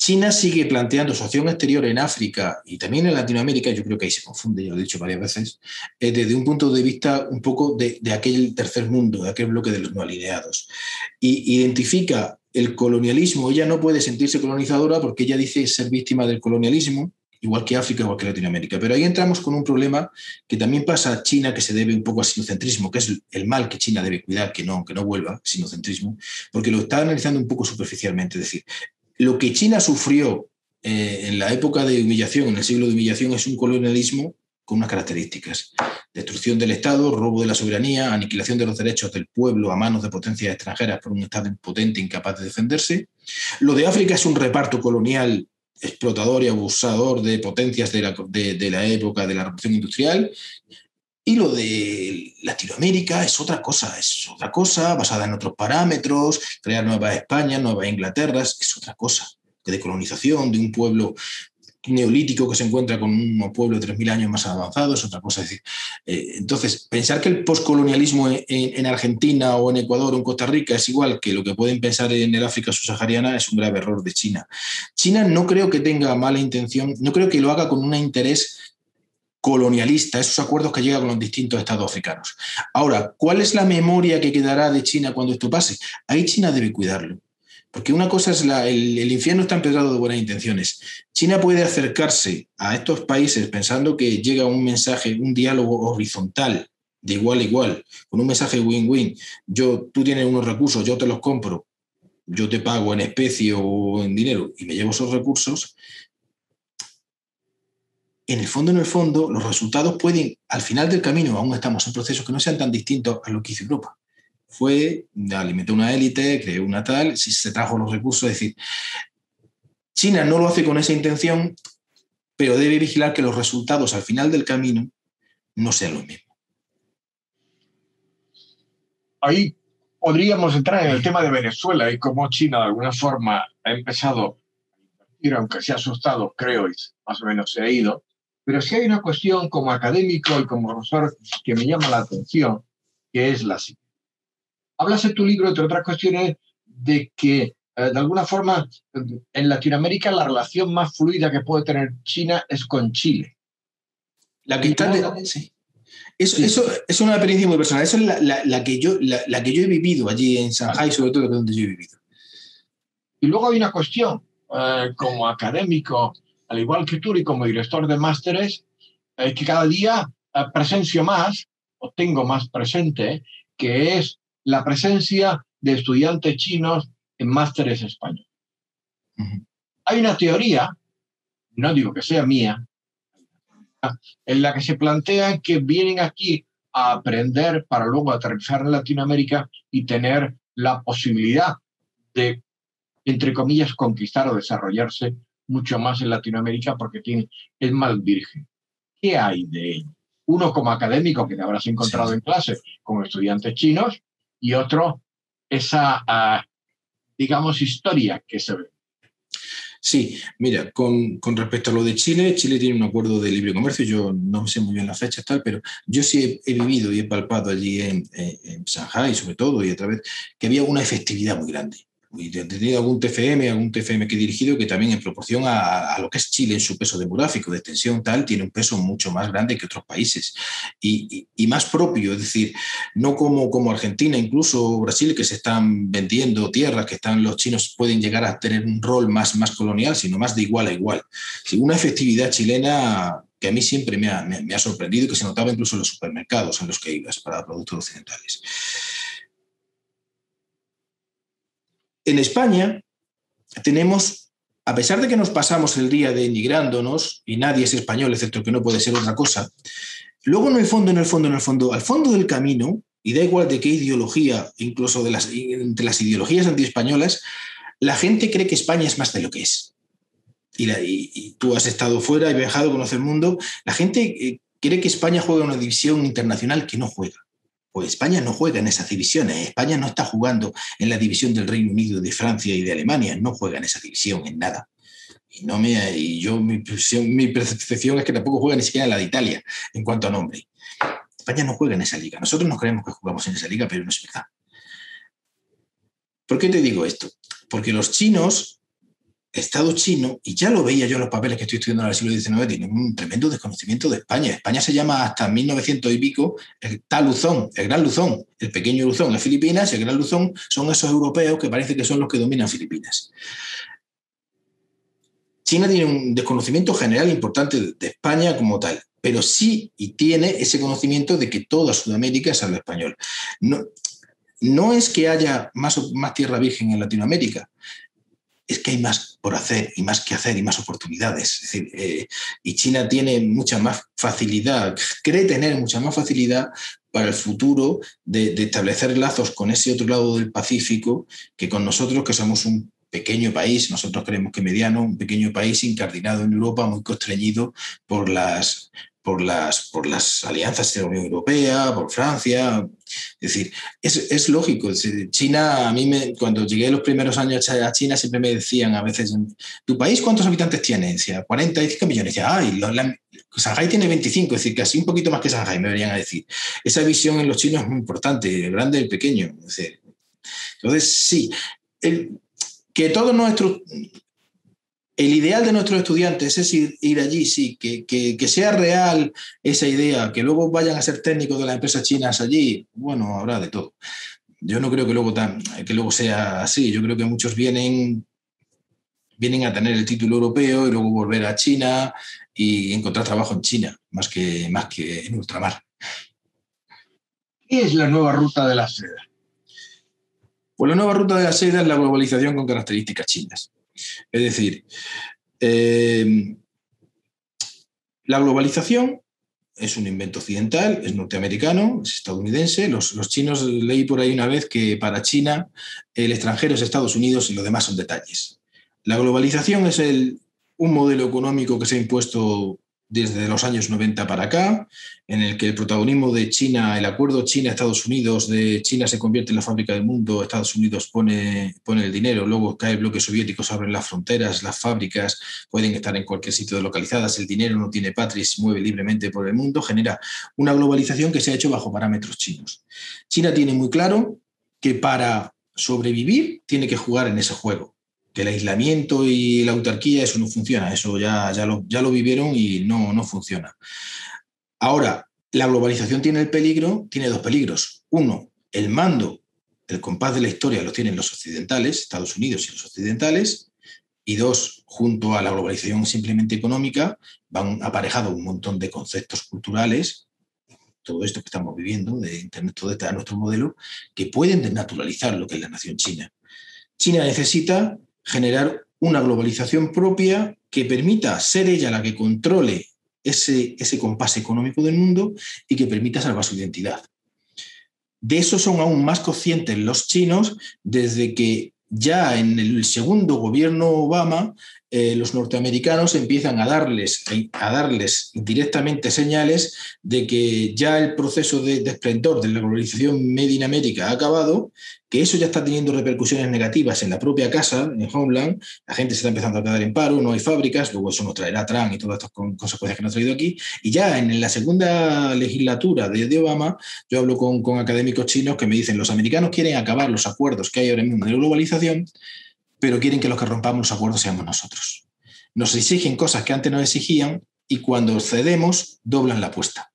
[SPEAKER 3] China sigue planteando su acción exterior en África y también en Latinoamérica, yo creo que ahí se confunde, ya lo he dicho varias veces, eh, desde un punto de vista un poco de, aquel tercer mundo, de aquel bloque de los no alineados. Y identifica el colonialismo, ella no puede sentirse colonizadora porque ella dice ser víctima del colonialismo, igual que África, igual que Latinoamérica. Pero ahí entramos con un problema que también pasa a China, que se debe un poco al sinocentrismo, que es el mal que China debe cuidar, que no, que no vuelva, sinocentrismo, porque lo está analizando un poco superficialmente. Es decir, lo que China sufrió eh, en la época de humillación, en el siglo de humillación, es un colonialismo con unas características. Destrucción del Estado, robo de la soberanía, aniquilación de los derechos del pueblo a manos de potencias extranjeras por un Estado impotente incapaz de defenderse. Lo de África es un reparto colonial explotador y abusador de potencias de la, de la época de la revolución industrial. Y lo de Latinoamérica es otra cosa, es otra cosa basada en otros parámetros, crear Nueva España, Nueva Inglaterra, es otra cosa, de colonización de un pueblo neolítico que se encuentra con un pueblo de 3.000 años más avanzado, es otra cosa. decir, eh, entonces, pensar que el poscolonialismo en, Argentina o en Ecuador o en Costa Rica es igual que lo que pueden pensar en el África subsahariana es un grave error de China. China no creo que tenga mala intención, no creo que lo haga con un interés colonialista, esos acuerdos que llega con los distintos estados africanos. Ahora, ¿cuál es la memoria que quedará de China cuando esto pase? Ahí China debe cuidarlo. Porque una cosa es la, el, infierno está empedrado de buenas intenciones. China puede acercarse a estos países pensando que llega un mensaje, un diálogo horizontal, de igual a igual, con un mensaje win-win. Yo, tú tienes unos recursos, yo te los compro, yo te pago en especie o en dinero y me llevo esos recursos. En el fondo, en el fondo, los resultados pueden, al final del camino, aún estamos en procesos que no sean tan distintos a lo que hizo Europa fue, alimentó una élite, creó una tal, se trajo los recursos, es decir, China no lo hace con esa intención, pero debe vigilar que los resultados al final del camino no sean los mismos.
[SPEAKER 2] Ahí podríamos entrar en el tema de Venezuela y cómo China de alguna forma ha empezado a aunque se ha asustado, creo, y más o menos se ha ido. Pero sí hay una cuestión como académico y como profesor que me llama la atención, que es la siguiente hablas en tu libro, entre otras cuestiones, de que eh, de alguna forma en Latinoamérica la relación más fluida que puede tener China es con Chile.
[SPEAKER 3] La que sí. Eso, es una experiencia muy personal. Eso es la, que yo, la, que yo he vivido allí en Shanghai, sobre todo donde yo he vivido.
[SPEAKER 2] Y luego hay una cuestión, eh, como académico, al igual que y como director de másteres, eh, que cada día presencio más, o tengo más presente, que es la presencia de estudiantes chinos en másteres españoles. Hay una teoría, no digo que sea mía, en la que se plantea que vienen aquí a aprender para luego aterrizar en Latinoamérica y tener la posibilidad de, entre comillas, conquistar o desarrollarse mucho más en Latinoamérica porque tiene, es más virgen. ¿Qué hay de ello? Uno como académico que te habrás encontrado en clase con estudiantes chinos y otro esa, ah, digamos, historia que se ve.
[SPEAKER 3] Sí, mira, con, respecto a lo de Chile, Chile tiene un acuerdo de libre comercio, yo no sé muy bien las fechas tal, pero yo sí he, vivido y he palpado allí en, en, en, Shanghai sobre todo y a través que había una efectividad muy grande y he tenido algún TFM, algún TFM que he dirigido que también en proporción a, lo que es Chile en su peso demográfico, de extensión tal, tiene un peso mucho más grande que otros países y, más propio, es decir, no como, como Argentina, incluso Brasil, que se están vendiendo tierras, que están los chinos pueden llegar a tener un rol más, más colonial, sino más de igual a igual. una efectividad chilena que a mí siempre me ha, me ha sorprendido y que se notaba incluso en los supermercados en los que ibas para productos occidentales. En España tenemos, a pesar de que nos pasamos el día denigrándonos, y nadie es español, excepto que no puede ser otra cosa, luego en el fondo, en el fondo, en el fondo, al fondo del camino, y da igual de qué ideología, incluso de las, entre las ideologías antiespañolas, la gente cree que España es más de lo que es. Y, y, tú has estado fuera y viajado, conoces el mundo. La gente eh, cree que España juega una división internacional que no juega. Pues España no juega en esas divisiones. España no está jugando en la división del Reino Unido, de Francia y de Alemania. No juega en esa división, en nada. Y, no yo, mi, percepción es que tampoco juega ni siquiera en la de Italia en cuanto a nombre. España no juega en esa liga. Nosotros nos creemos que jugamos en esa liga, pero no es verdad. ¿Por qué te digo esto? Porque los chinos Estado chino, y ya lo veía yo en los papeles que estoy estudiando en el siglo XIX, tiene un tremendo desconocimiento de España. España se llama hasta 1900 y pico el tal Luzón, el Gran Luzón, el pequeño Luzón es Filipinas, el Gran Luzón son esos europeos que parece que son los que dominan Filipinas. China tiene un desconocimiento general importante de España como tal, pero sí y tiene ese conocimiento de que toda Sudamérica es habla español. No, no es que haya más, más tierra virgen en Latinoamérica, es que hay más por hacer y más que hacer y más oportunidades. Eh, y China tiene mucha más facilidad, cree tener mucha más facilidad para el futuro de, establecer lazos con ese otro lado del Pacífico que con nosotros, que somos un pequeño país, nosotros creemos que mediano, un pequeño país incardinado en Europa, muy constreñido por las, por las, por las alianzas de la Unión Europea, por Francia. Es decir, es, lógico. China, a mí me, cuando llegué los primeros años a China, siempre me decían a veces, ¿tu país cuántos habitantes tiene? Decía, 45 millones. Decía, ay, tiene 25, es decir, casi un poquito más que Shanghai, me verían a decir. Esa visión en los chinos es muy importante, grande y pequeño. entonces, sí, el, que todos nuestros el ideal de nuestros estudiantes es ir, allí, sí, que, sea real esa idea, que luego vayan a ser técnicos de las empresas chinas allí, bueno, habrá de todo. Yo no creo que luego, que luego sea así, yo creo que muchos vienen, vienen a tener el título europeo y luego volver a China y encontrar trabajo en China, más que, más que en ultramar.
[SPEAKER 2] ¿Qué es la nueva ruta de la seda?
[SPEAKER 3] Pues la nueva ruta de la seda es la globalización con características chinas. Es decir, eh, la globalización es un invento occidental, es norteamericano, es estadounidense. Los, los, chinos leí por ahí una vez que para China el extranjero es Estados Unidos y lo demás son detalles. La globalización es el, un modelo económico que se ha impuesto desde los años 90 para acá, en el que el protagonismo de China, el acuerdo China-Estados Unidos, de China se convierte en la fábrica del mundo, Estados Unidos pone, pone el dinero, luego cae el bloque soviético, se abren las fronteras, las fábricas pueden estar en cualquier sitio localizadas, el dinero no tiene patria y se mueve libremente por el mundo, genera una globalización que se ha hecho bajo parámetros chinos. China tiene muy claro que para sobrevivir tiene que jugar en ese juego que el aislamiento y la autarquía, eso no funciona, eso ya, ya, lo, ya lo vivieron y no, no funciona. Ahora, la globalización tiene el peligro, tiene dos peligros. Uno, el mando, el compás de la historia lo tienen los occidentales, Estados Unidos y los occidentales. Y dos, junto a la globalización simplemente económica, van aparejados un montón de conceptos culturales, todo esto que estamos viviendo, de Internet, todo este a nuestro modelo, que pueden desnaturalizar lo que es la nación china. China necesita generar una globalización propia que permita ser ella la que controle ese, ese compás económico del mundo y que permita salvar su identidad. De eso son aún más conscientes los chinos desde que ya en el segundo gobierno Obama eh, los norteamericanos empiezan a darles, a darles directamente señales de que ya el proceso de, de esplendor de la globalización Made in América ha acabado, que eso ya está teniendo repercusiones negativas en la propia casa, en Homeland, la gente se está empezando a quedar en paro, no hay fábricas, luego eso nos traerá Trump y todas estas consecuencias que nos ha traído aquí, y ya en la segunda legislatura de, de Obama, yo hablo con, con académicos chinos que me dicen, los americanos quieren acabar los acuerdos que hay ahora mismo de globalización, pero quieren que los que rompamos los acuerdos seamos nosotros. Nos exigen cosas que antes no exigían y cuando cedemos doblan la apuesta.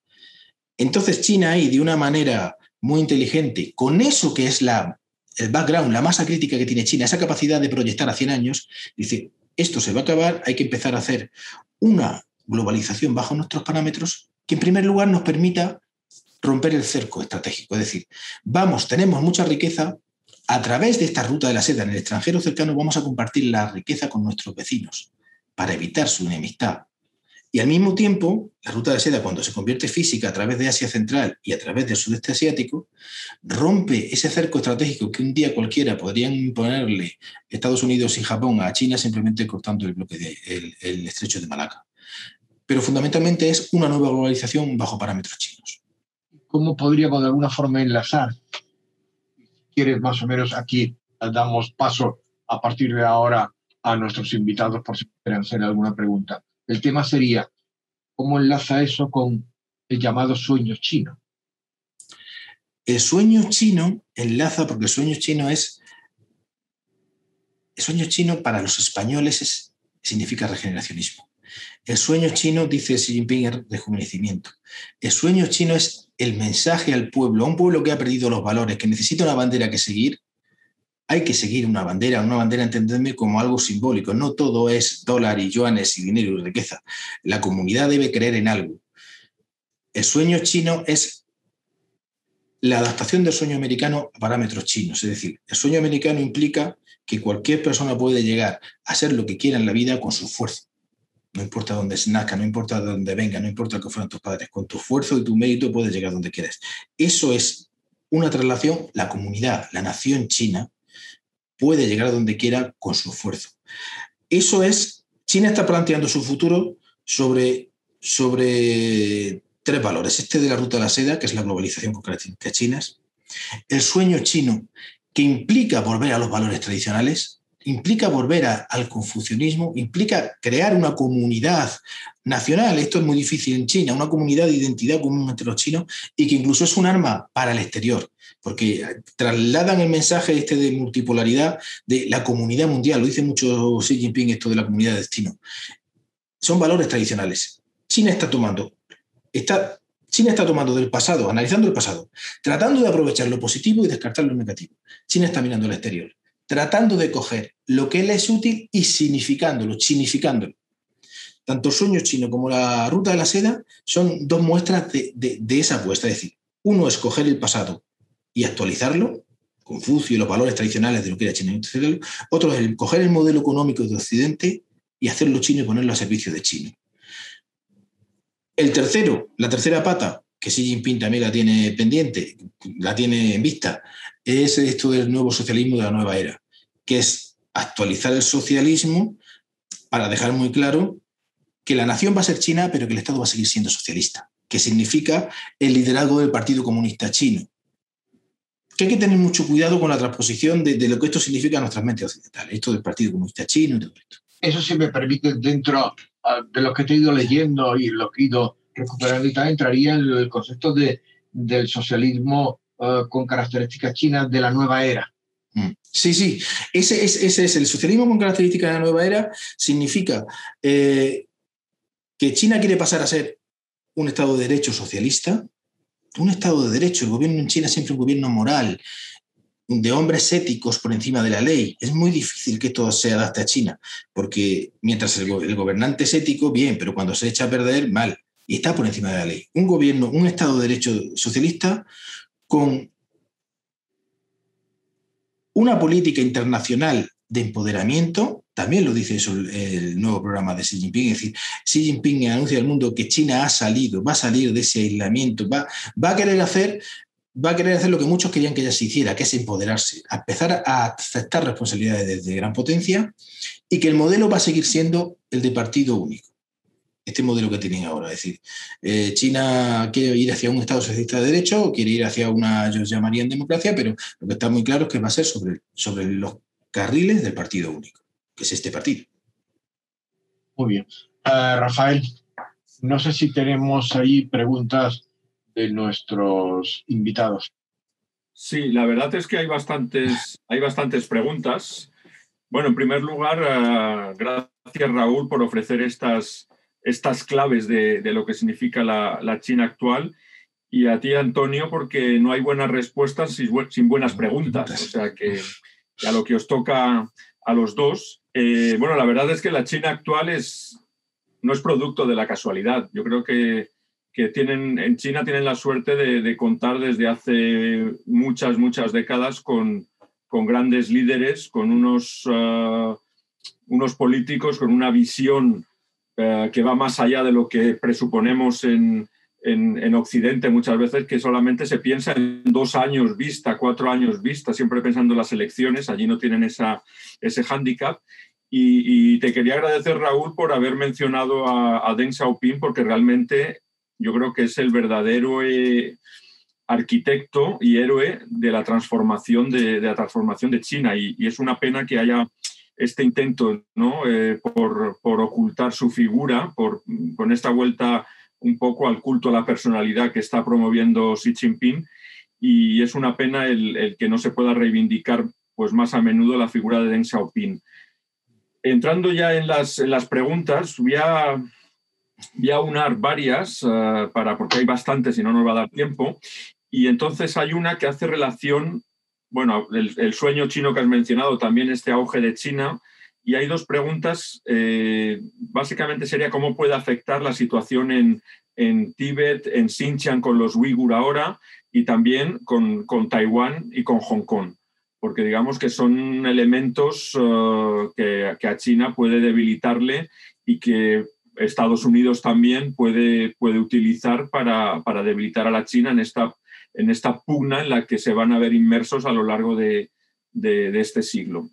[SPEAKER 3] Entonces China ahí, de una manera muy inteligente, con eso que es la, el background, la masa crítica que tiene China, esa capacidad de proyectar a 100 años, dice, esto se va a acabar, hay que empezar a hacer una globalización bajo nuestros parámetros que en primer lugar nos permita romper el cerco estratégico. Es decir, vamos, tenemos mucha riqueza, a través de esta ruta de la seda en el extranjero cercano vamos a compartir la riqueza con nuestros vecinos para evitar su enemistad. Y al mismo tiempo, la ruta de seda, cuando se convierte física a través de Asia Central y a través del sudeste asiático, rompe ese cerco estratégico que un día cualquiera podrían imponerle Estados Unidos y Japón a China simplemente cortando el bloque del el estrecho de Malaca. Pero fundamentalmente es una nueva globalización bajo parámetros chinos.
[SPEAKER 2] ¿Cómo podríamos de alguna forma enlazar quieres más o menos aquí damos paso a partir de ahora a nuestros invitados por si quieren hacer alguna pregunta. El tema sería, ¿cómo enlaza eso con el llamado sueño chino?
[SPEAKER 3] El sueño chino enlaza porque el sueño chino es... El sueño chino para los españoles es, significa regeneracionismo. El sueño chino, dice Xi Jinping, es rejuvenecimiento. El sueño chino es el mensaje al pueblo, a un pueblo que ha perdido los valores, que necesita una bandera que seguir, hay que seguir una bandera, una bandera entendedme como algo simbólico. No todo es dólar y yuanes y dinero y riqueza. La comunidad debe creer en algo. El sueño chino es la adaptación del sueño americano a parámetros chinos. Es decir, el sueño americano implica que cualquier persona puede llegar a ser lo que quiera en la vida con su esfuerzo no importa dónde nazca, no importa de dónde venga, no importa que fueran tus padres, con tu esfuerzo y tu mérito puedes llegar donde quieres. Eso es una traslación, la comunidad, la nación china puede llegar donde quiera con su esfuerzo. Eso es, China está planteando su futuro sobre, sobre tres valores. Este de la ruta de la seda, que es la globalización con características chinas. el sueño chino, que implica volver a los valores tradicionales, implica volver al confucianismo, implica crear una comunidad nacional, esto es muy difícil en China, una comunidad de identidad común entre los chinos y que incluso es un arma para el exterior, porque trasladan el mensaje este de multipolaridad de la comunidad mundial, lo dice mucho Xi Jinping esto de la comunidad de destino. Son valores tradicionales. China está tomando, está China está tomando del pasado, analizando el pasado, tratando de aprovechar lo positivo y descartar lo negativo. China está mirando al exterior, tratando de coger lo que le es útil y significándolo, significándolo. Tanto el sueño chino como la ruta de la seda son dos muestras de, esa apuesta. Es decir, uno es coger el pasado y actualizarlo, Confucio y los valores tradicionales de lo que era China. Otro es el coger el modelo económico de Occidente y hacerlo chino y ponerlo a servicio de China. El tercero, la tercera pata, que Xi Jinping también la tiene pendiente, la tiene en vista, es esto del nuevo socialismo de la nueva era, que es actualizar el socialismo para dejar muy claro que la nación va a ser china, pero que el Estado va a seguir siendo socialista, que significa el liderazgo del Partido Comunista Chino. Que hay que tener mucho cuidado con la transposición de, lo que esto significa a nuestras mentes occidentales, esto del Partido Comunista Chino y todo esto.
[SPEAKER 2] Eso sí me permite, dentro de lo que he ido leyendo y lo que he ido recuperando y tal, entraría en el concepto de, del socialismo eh, con características chinas de la nueva era.
[SPEAKER 3] Mm. Sí, sí, ese, es el socialismo con características de la nueva era, significa eh, que China quiere pasar a ser un Estado de Derecho socialista, un Estado de Derecho, el gobierno en China es siempre un gobierno moral, de hombres éticos por encima de la ley. Es muy difícil que esto se adapte a China, porque mientras el, gobernante es ético, bien, pero cuando se echa a perder, mal. Y está por encima de la ley. Un gobierno, un Estado de Derecho socialista con una política internacional de empoderamiento, también lo dice eso el, nuevo programa de Xi Jinping, es decir, Xi Jinping anuncia al mundo que China ha salido, va a salir de ese aislamiento, va, va a querer hacer va a querer hacer lo que muchos querían que ella se hiciera, que es empoderarse, empezar a aceptar responsabilidades desde gran potencia y que el modelo va a seguir siendo el de partido único. Este modelo que tienen ahora. Es decir, eh, China quiere ir hacia un Estado socialista de derecho, o quiere ir hacia una, ellos llamarían democracia, pero lo que está muy claro es que va a ser sobre, sobre los carriles del partido único, que es este partido.
[SPEAKER 2] Muy bien. Eh, Rafael, no sé si tenemos ahí preguntas de nuestros invitados.
[SPEAKER 1] Sí, la verdad es que hay bastantes, hay bastantes preguntas. Bueno, en primer lugar, eh, gracias Raúl por ofrecer estas, estas claves de, lo que significa la, China actual y a ti, Antonio, porque no hay buenas respuestas sin, buenas preguntas. O sea que a lo que os toca a los dos. Eh, bueno, la verdad es que la China actual es, no es producto de la casualidad. Yo creo que que tienen en China tienen la suerte de, contar desde hace muchas, muchas décadas con, con grandes líderes, con unos, uh, unos políticos, con una visión uh, que va más allá de lo que presuponemos en, en, en, Occidente muchas veces, que solamente se piensa en dos años vista, cuatro años vista, siempre pensando en las elecciones, allí no tienen esa, ese hándicap. Y, te quería agradecer, Raúl, por haber mencionado a, a Deng Xiaoping, porque realmente yo creo que es el verdadero eh, arquitecto y héroe de la transformación de, la transformación de China y, es una pena que haya este intento ¿no? Eh, por, ocultar su figura, por, con esta vuelta un poco al culto a la personalidad que está promoviendo Xi Jinping y es una pena el, que no se pueda reivindicar pues más a menudo la figura de Deng Xiaoping. Entrando ya en las, en las preguntas, voy a, voy a unar varias, eh, para, porque hay bastantes y no nos va a dar tiempo. Y entonces hay una que hace relación, bueno, el, sueño chino que has mencionado, también este auge de China. Y hay dos preguntas. Eh, básicamente sería cómo puede afectar la situación en, en Tíbet, en Xinjiang con los uigur ahora y también con, con Taiwán y con Hong Kong porque digamos que son elementos eh, que, que, a China puede debilitarle y que Estados Unidos también puede, puede utilizar para, para, debilitar a la China en esta, en esta pugna en la que se van a ver inmersos a lo largo de, de, este siglo.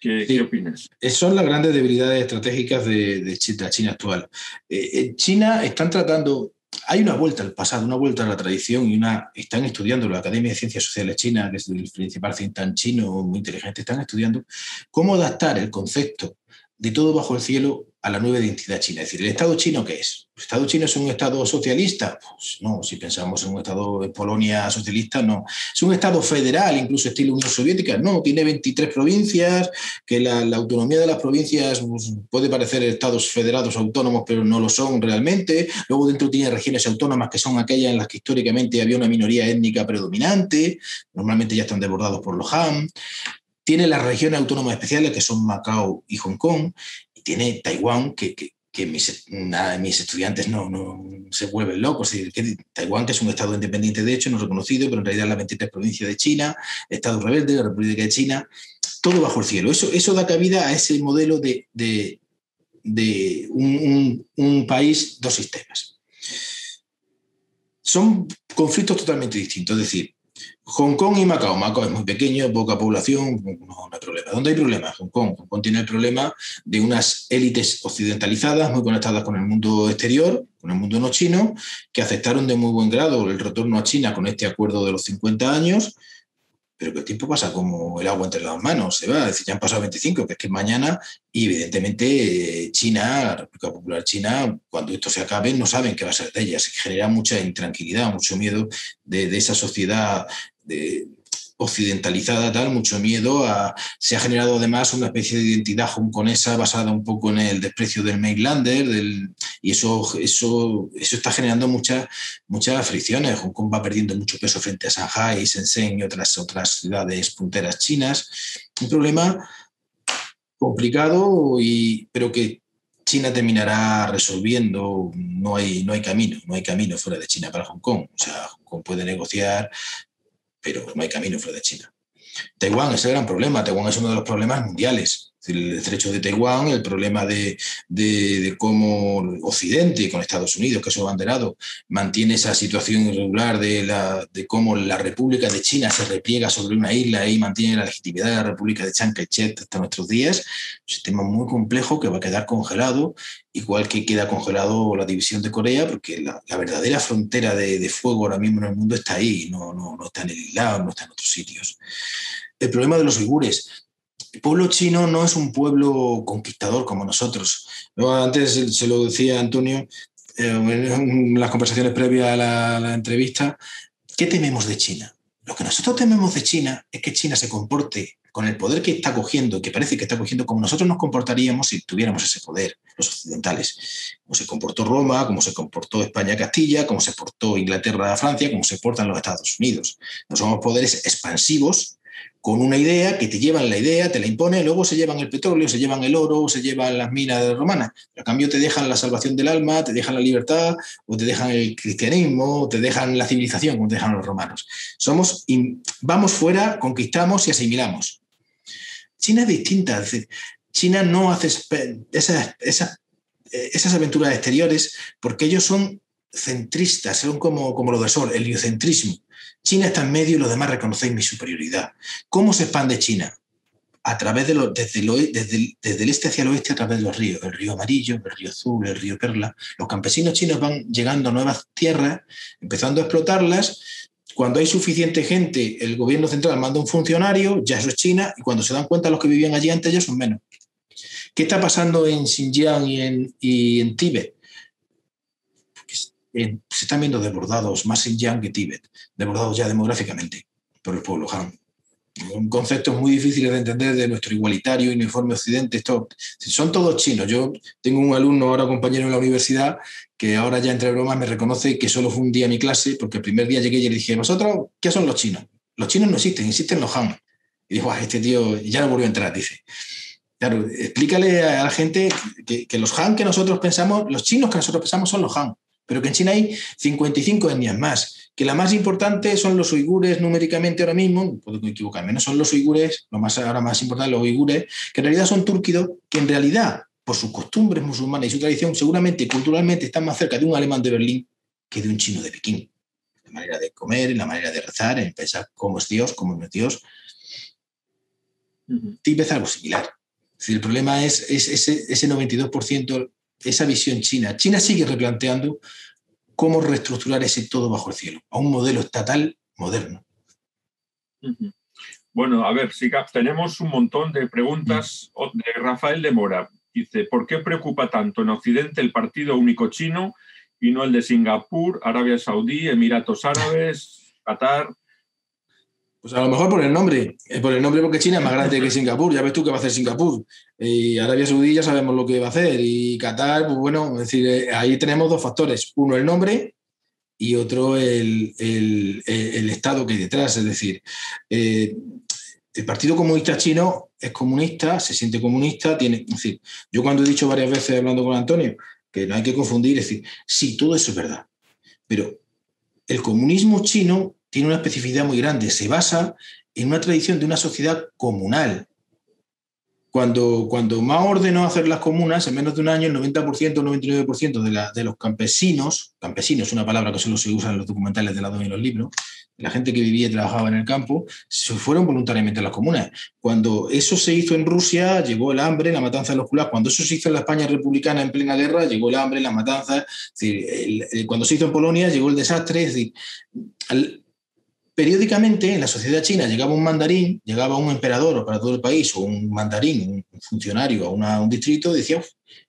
[SPEAKER 1] ¿Qué, ¿Qué, opinas?
[SPEAKER 3] Son las grandes debilidades estratégicas de, de la China actual. Eh, en China están tratando, hay una vuelta al pasado, una vuelta a la tradición y una están estudiando la Academia de Ciencias Sociales China, que es el principal think tank chino muy inteligente, están estudiando cómo adaptar el concepto de todo bajo el cielo a la nueva identidad china. Es decir, ¿el Estado chino qué es? ¿El Estado chino es un Estado socialista? Pues no, si pensamos en un Estado de Polonia socialista, no. ¿Es un Estado federal, incluso estilo Unión Soviética? No, tiene 23 provincias, que la, autonomía de las provincias pues, puede parecer Estados federados autónomos, pero no lo son realmente. Luego dentro tiene regiones autónomas que son aquellas en las que históricamente había una minoría étnica predominante, normalmente ya están desbordados por los Han tiene las regiones autónomas especiales que son Macao y Hong Kong, tiene Taiwán, que, mis, mis, estudiantes no, no, se vuelven locos. Que Taiwán, que es un estado independiente de hecho, no reconocido, pero en realidad las 23 provincias de China, Estado rebelde, la República de China, todo bajo el cielo. Eso, eso da cabida a ese modelo de, de, un, un país, dos sistemas. Son conflictos totalmente distintos, es decir, Hong Kong y Macao. Macao es muy pequeño, poca población, no, hay problema. ¿Dónde hay problema? Hong Kong. Hong Kong tiene el problema de unas élites occidentalizadas, muy conectadas con el mundo exterior, con el mundo no chino, que aceptaron de muy buen grado el retorno a China con este acuerdo de los 50 años, pero que el tiempo pasa como el agua entre las manos, se va, es decir, ya han pasado 25, que es que mañana, y evidentemente China, la República Popular China, cuando esto se acabe, no saben qué va a ser de ella, se genera mucha intranquilidad, mucho miedo de esa sociedad de, occidentalizada, tal, mucho miedo. A, se ha generado además una especie de identidad hongkonesa basada un poco en el desprecio del mainlander, del, y eso, eso, eso está generando muchas muchas fricciones. Hong Kong va perdiendo mucho peso frente a Shanghai, Shenzhen y otras, otras ciudades punteras chinas. Un problema complicado, y, pero que China terminará resolviendo. No hay, no hay camino, no hay camino fuera de China para Hong Kong. O sea, Hong Kong puede negociar pero no hay camino fuera de China. Taiwán es el gran problema. Taiwán es uno de los problemas mundiales el estrecho de Taiwán, el problema de, cómo Occidente, con Estados Unidos, que es su abanderado, mantiene esa situación irregular de, la, de cómo la República de China se repliega sobre una isla y mantiene la legitimidad de la República de Chiang Kai-shek hasta nuestros días. Un sistema muy complejo que va a quedar congelado, igual que queda congelado la división de Corea, porque la, verdadera frontera de, fuego ahora mismo en el mundo está ahí, no, no, no está en el islam, no está en otros sitios. El problema de los uigures el pueblo chino no es un pueblo conquistador como nosotros. antes se lo decía Antonio eh, en las conversaciones previas a la, entrevista, ¿qué tememos de China? Lo que nosotros tememos de China es que China se comporte con el poder que está cogiendo, que parece que está cogiendo, como nosotros nos comportaríamos si tuviéramos ese poder, los occidentales. Como se comportó Roma, como se comportó España-Castilla, como se portó Inglaterra-Francia, como se portan los Estados Unidos. No somos poderes expansivos con una idea, que te llevan la idea, te la imponen, luego se llevan el petróleo, se llevan el oro, se llevan las minas romanas. a cambio te dejan la salvación del alma, te dejan la libertad, o te dejan el cristianismo, o te dejan la civilización, como te dejan los romanos. Somos, vamos fuera, conquistamos y asimilamos. China es distinta, China no hace esas, esas, esas aventuras exteriores porque ellos son centristas, son como, como lo de Sol, el heliocentrismo. China está en medio y los demás reconocéis mi superioridad. ¿Cómo se expande China? A través de lo, desde, el, este hacia el oeste, a través de los ríos, el río Amarillo, el río Azul, el río Perla. Los campesinos chinos van llegando a nuevas tierras, empezando a explotarlas. Cuando hay suficiente gente, el gobierno central manda un funcionario, ya eso es China, y cuando se dan cuenta los que vivían allí antes ya son menos. ¿Qué está pasando en Xinjiang y en Tíbet? Se están viendo desbordados más Xinjiang que Tíbet, desbordados ya demográficamente por el pueblo Han. Un concepto muy difícil de entender de nuestro igualitario y uniforme occidente. Esto, son todos chinos. Yo tengo un alumno ahora compañero en la universidad que ahora ya entre bromas me reconoce que solo fue un día mi clase porque el primer día llegué y le dije, ¿vosotros qué son los chinos? Los chinos no existen, existen los Han. Y dijo, este tío ya no volvió a entrar, dice. Claro, explícale a la gente que, que, los Han que nosotros pensamos, los chinos que nosotros pensamos son los Han pero que en China hay 55 etnias más, que la más importante son los uigures numéricamente ahora mismo, puedo equivocarme, no son los uigures, lo más ahora más importante los uigures, que en realidad son túrquidos, que en realidad por sus costumbres musulmanas y su tradición seguramente culturalmente están más cerca de un alemán de Berlín que de un chino de Pekín. La manera de comer, en la manera de rezar, en pensar cómo es Dios, cómo no es Dios. Tíbet es algo similar. el problema es, ese, ese 92% esa visión china. China sigue replanteando cómo reestructurar ese todo bajo el cielo, a un modelo estatal moderno.
[SPEAKER 1] Bueno, a ver, si tenemos un montón de preguntas mm. de Rafael de Mora. Dice, ¿por qué preocupa tanto en Occidente el partido único chino y no el de Singapur, Arabia Saudí, Emiratos Árabes, Qatar?
[SPEAKER 3] Pues a lo mejor por el nombre, eh, por el nombre porque China es más grande que Singapur, ya ves tú qué va a hacer Singapur. Y Arabia Saudí ya sabemos lo que va a hacer. Y Qatar, pues bueno, es decir, eh, ahí tenemos dos factores. Uno, el nombre y otro, el, Estado que hay detrás. Es decir, eh, el Partido Comunista Chino es comunista, se siente comunista, tiene, es decir, yo cuando he dicho varias veces hablando con Antonio que no hay que confundir, es decir, sí, todo eso es verdad, pero el comunismo chino tiene una especificidad muy grande, se basa en una tradición de una sociedad comunal, cuando, cuando Mao ordenó hacer las comunas, en menos de un año el 90% o 99% de, de los campesinos, campesinos es una palabra que solo se usa en los documentales de lado y en los libros, la gente que vivía y trabajaba en el campo, se fueron voluntariamente a las comunas. Cuando eso se hizo en Rusia, llegó el hambre, la matanza de los culás. Cuando eso se hizo en la España republicana en plena guerra, llegó el hambre, la matanza. cuando se hizo en Polonia, llegó el desastre. Es decir, periódicamente en la sociedad china llegaba un mandarín, llegaba un emperador para todo el país, o un mandarín, un funcionario a un distrito, decía,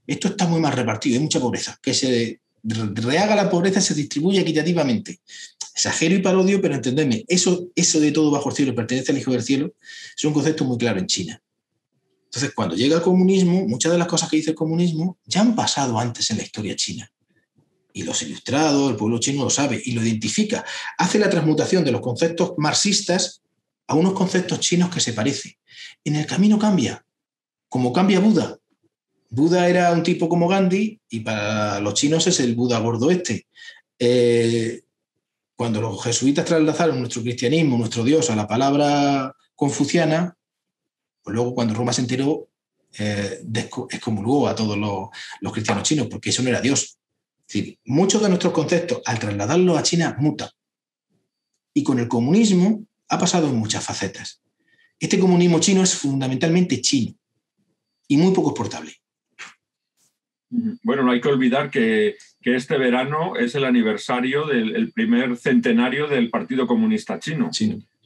[SPEAKER 3] esto está muy mal repartido, hay mucha pobreza, que se rehaga la pobreza, se distribuye equitativamente. Exagero y parodio, pero entendedme, eso, eso de todo bajo el cielo pertenece al Hijo del Cielo, es un concepto muy claro en China. Entonces, cuando llega el comunismo, muchas de las cosas que dice el comunismo ya han pasado antes en la historia china y los ilustrados, el pueblo chino lo sabe y lo identifica. Hace la transmutación de los conceptos marxistas a unos conceptos chinos que se parecen. En el camino cambia, como cambia Buda. Buda era un tipo como Gandhi y para los chinos es el Buda gordo este. Eh, cuando los jesuitas trasladaron nuestro cristianismo, nuestro Dios, a la palabra confuciana, pues luego cuando Roma se enteró, eh, excomulgó a todos los, los cristianos chinos, porque eso no era Dios, muchos de nuestros conceptos, al trasladarlos a China, mutan. Y con el comunismo ha pasado en muchas facetas. Este comunismo chino es fundamentalmente chino y muy poco exportable.
[SPEAKER 1] Bueno, no hay que olvidar que, este verano es el aniversario del primer centenario del Partido Comunista Chino.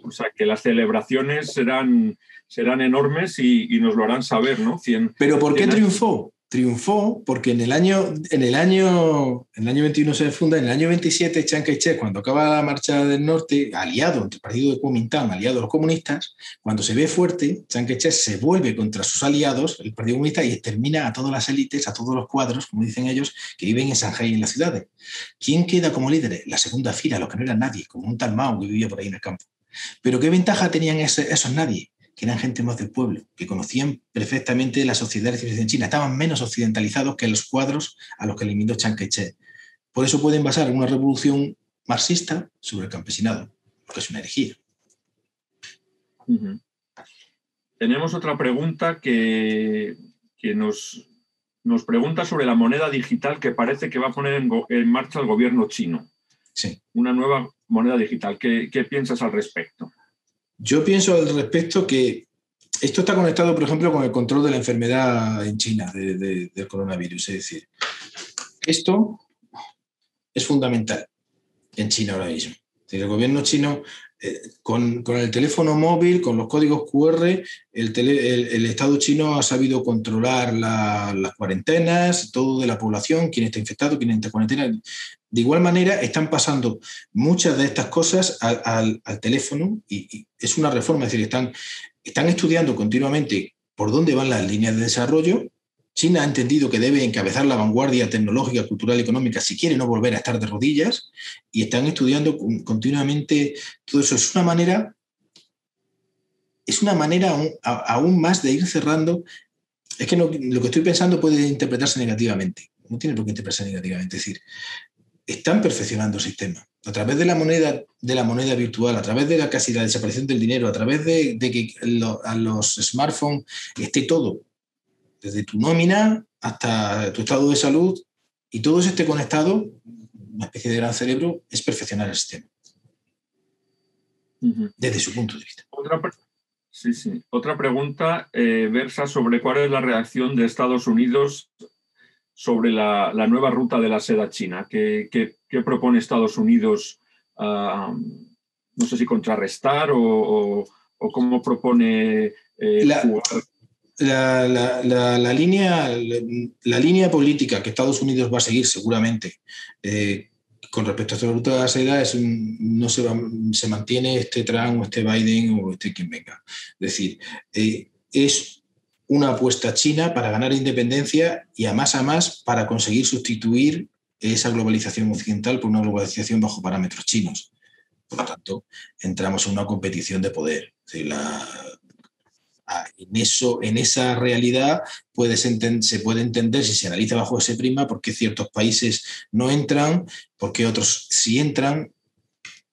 [SPEAKER 1] O sea, que las celebraciones serán, serán enormes y, nos lo harán saber, ¿no?
[SPEAKER 3] Pero ¿por qué triunfó? Triunfó porque en el año, en el año, en el año 21 se funda, en el año 27 Chiang Kai-shek, cuando acaba la marcha del norte, aliado entre el partido de Kuomintang, aliado a los comunistas, cuando se ve fuerte, Chiang Kai-shek se vuelve contra sus aliados, el partido comunista, y extermina a todas las élites, a todos los cuadros, como dicen ellos, que viven en Shanghai y en las ciudades. ¿Quién queda como líder? La segunda fila, los que no eran nadie, como un tal Mao que vivía por ahí en el campo. Pero ¿qué ventaja tenían esos nadie? Que eran gente más del pueblo, que conocían perfectamente la sociedad de civilización china, estaban menos occidentalizados que los cuadros a los que eliminó Chiang Kai-shek. Por eso pueden basar una revolución marxista sobre el campesinado, porque es una herejía.
[SPEAKER 1] Tenemos otra pregunta que, que nos, nos, pregunta sobre la moneda digital que parece que va a poner en, marcha el gobierno chino.
[SPEAKER 3] Sí.
[SPEAKER 1] Una nueva moneda digital. ¿Qué, qué piensas al respecto?
[SPEAKER 3] Yo pienso al respecto que esto está conectado, por ejemplo, con el control de la enfermedad en China del coronavirus. Es decir, esto es fundamental en China ahora mismo. El gobierno chino, eh, con, el teléfono móvil, con los códigos QR, el, Estado chino ha sabido controlar las cuarentenas, todo de la población, quién está infectado, quién está en cuarentena. De igual manera, están pasando muchas de estas cosas al, teléfono y, es una reforma, es decir, están, están estudiando continuamente por dónde van las líneas de desarrollo. China ha entendido que debe encabezar la vanguardia tecnológica, cultural y económica si quiere no volver a estar de rodillas y están estudiando continuamente todo eso. Es una manera, es una manera aún, más de ir cerrando. Es que lo que estoy pensando puede interpretarse negativamente. No tiene por qué interpretarse negativamente. Es decir, están perfeccionando el sistema. A través de la moneda, de la moneda virtual, a través de la casi la desaparición del dinero, a través de, que a los smartphones esté todo, desde tu nómina hasta tu estado de salud, y todo eso esté conectado, una especie de gran cerebro, es perfeccionar el sistema. Desde su punto de vista.
[SPEAKER 1] Otra, sí, sí. Otra pregunta eh, versa sobre cuál es la reacción de Estados Unidos sobre la, nueva ruta de la seda china. ¿Qué, qué propone Estados Unidos, ah, no sé si contrarrestar o, cómo propone
[SPEAKER 3] eh, la, La, línea, la, línea política que Estados Unidos va a seguir seguramente eh, con respecto a esta ruta de la seda es no se, se mantiene este Trump o este Biden o este quien venga. Es decir, eh, es una apuesta china para ganar independencia y a más a más para conseguir sustituir esa globalización occidental por una globalización bajo parámetros chinos. Por lo tanto, entramos en una competición de poder. en, eso, en esa realidad se puede entender, si se analiza bajo ese prima, por qué ciertos países no entran, por qué otros sí entran.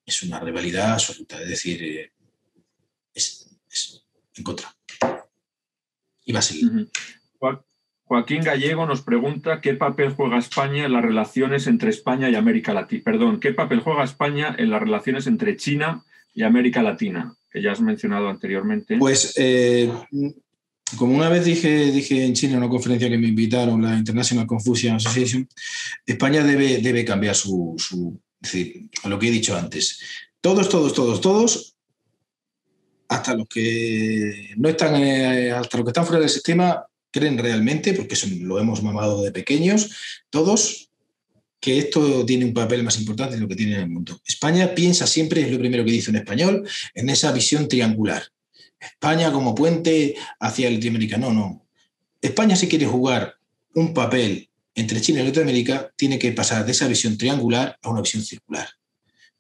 [SPEAKER 3] Es una rivalidad absoluta, es decir, eh, es en contra. Y va a seguir.
[SPEAKER 1] Joaquín Gallego nos pregunta qué papel juega España en las relaciones entre España y América Latina. Perdón, ¿qué papel juega España en las relaciones entre China y América Latina? Que ya has mencionado anteriormente.
[SPEAKER 3] Pues, eh, como una vez dije, dije en China en una conferencia que me invitaron, la International Confucian Association, España debe, debe cambiar su, su es decir, lo que he dicho antes. Todos, todos, todos, todos hasta los que no están, eh, hasta los que están fuera del sistema, creen realmente, porque eso lo hemos mamado de pequeños, todos, que esto tiene un papel más importante de lo que tiene en el mundo. España piensa siempre, es lo primero que dice en español, en esa visión triangular. España como puente hacia Latinoamérica. No, no. España si quiere jugar un papel entre China y Latinoamérica, tiene que pasar de esa visión triangular a una visión circular.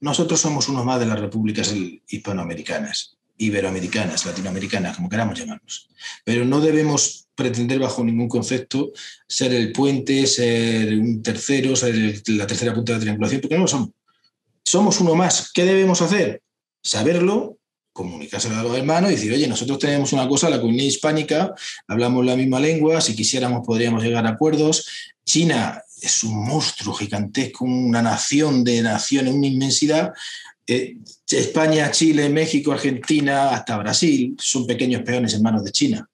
[SPEAKER 3] Nosotros somos uno más de las repúblicas hispanoamericanas iberoamericanas, latinoamericanas, como queramos llamarnos. Pero no debemos pretender bajo ningún concepto ser el puente, ser un tercero, ser la tercera punta de la triangulación, porque no lo somos. Somos uno más. ¿Qué debemos hacer? Saberlo, comunicárselo a los hermanos y decir, oye, nosotros tenemos una cosa, la comunidad hispánica, hablamos la misma lengua, si quisiéramos podríamos llegar a acuerdos. China es un monstruo gigantesco, una nación de naciones, una inmensidad. Eh, España, Chile, México, Argentina, hasta Brasil son pequeños peones en manos de China.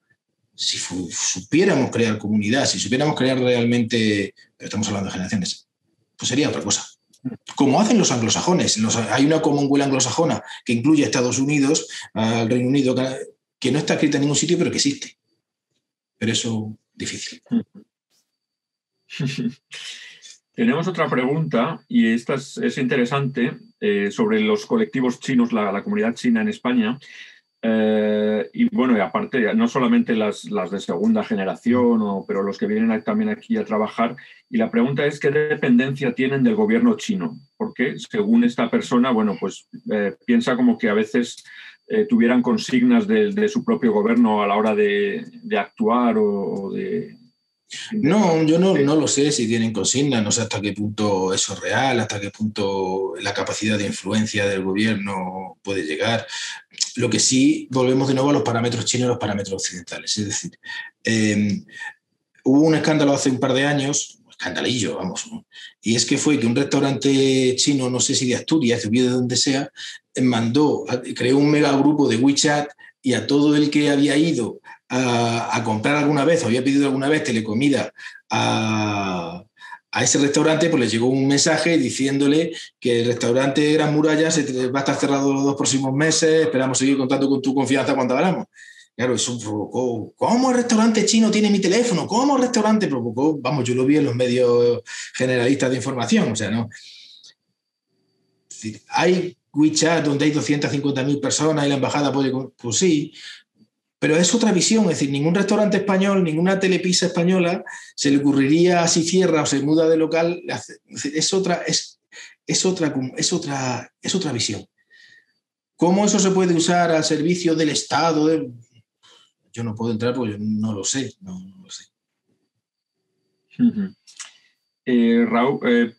[SPEAKER 3] Si supiéramos crear comunidad, si supiéramos crear realmente, pero estamos hablando de generaciones, pues sería otra cosa. Como hacen los anglosajones. hay una Commonwealth anglosajona que incluye a Estados Unidos, al Reino Unido, que no está escrita en ningún sitio, pero que existe. Pero eso, difícil.
[SPEAKER 1] Tenemos otra pregunta y esta es, interesante eh, sobre los colectivos chinos, la, comunidad china en España. Eh, y bueno, aparte, no solamente las, las de segunda generación, o, pero los que vienen también aquí a trabajar. Y la pregunta es, ¿qué dependencia tienen del gobierno chino? Porque según esta persona, bueno, pues eh, piensa como que a veces tuvieran consignas de, su propio gobierno a la hora de, actuar o de,
[SPEAKER 3] no, yo no, no, lo sé si tienen consigna, no sé hasta qué punto eso es real, hasta qué punto la capacidad de influencia del gobierno puede llegar. Lo que sí, volvemos de nuevo a los parámetros chinos y los parámetros occidentales. Es decir, em, hubo un escándalo hace un par de años, un escandalillo, vamos, y es que fue que un restaurante chino, no sé si de Asturias, de de donde sea, mandó, creó un megagrupo de WeChat y a todo el que había ido a, comprar alguna vez o había pedido alguna vez telecomida a, a ese restaurante, pues le llegó un mensaje diciéndole que el restaurante Gran Muralla va a estar cerrado los dos próximos meses, esperamos seguir contando con tu confianza cuando hablamos. Claro, eso provocó, ¿cómo el restaurante chino tiene mi teléfono? ¿Cómo el restaurante provocó? Vamos, yo lo vi en los medios generalistas de información, o sea, no. Hay WeChat donde hay 250.000 personas y la embajada puede... Pues sí, pero es otra visión, es decir, ningún restaurante español, ninguna telepisa española se le ocurriría si cierra o se muda de local, es otra, es, es otra, es otra, es otra visión. ¿Cómo eso se puede usar al servicio del Estado? Yo no puedo entrar porque yo no lo sé, no, lo sé.
[SPEAKER 1] Eh, Raúl, eh,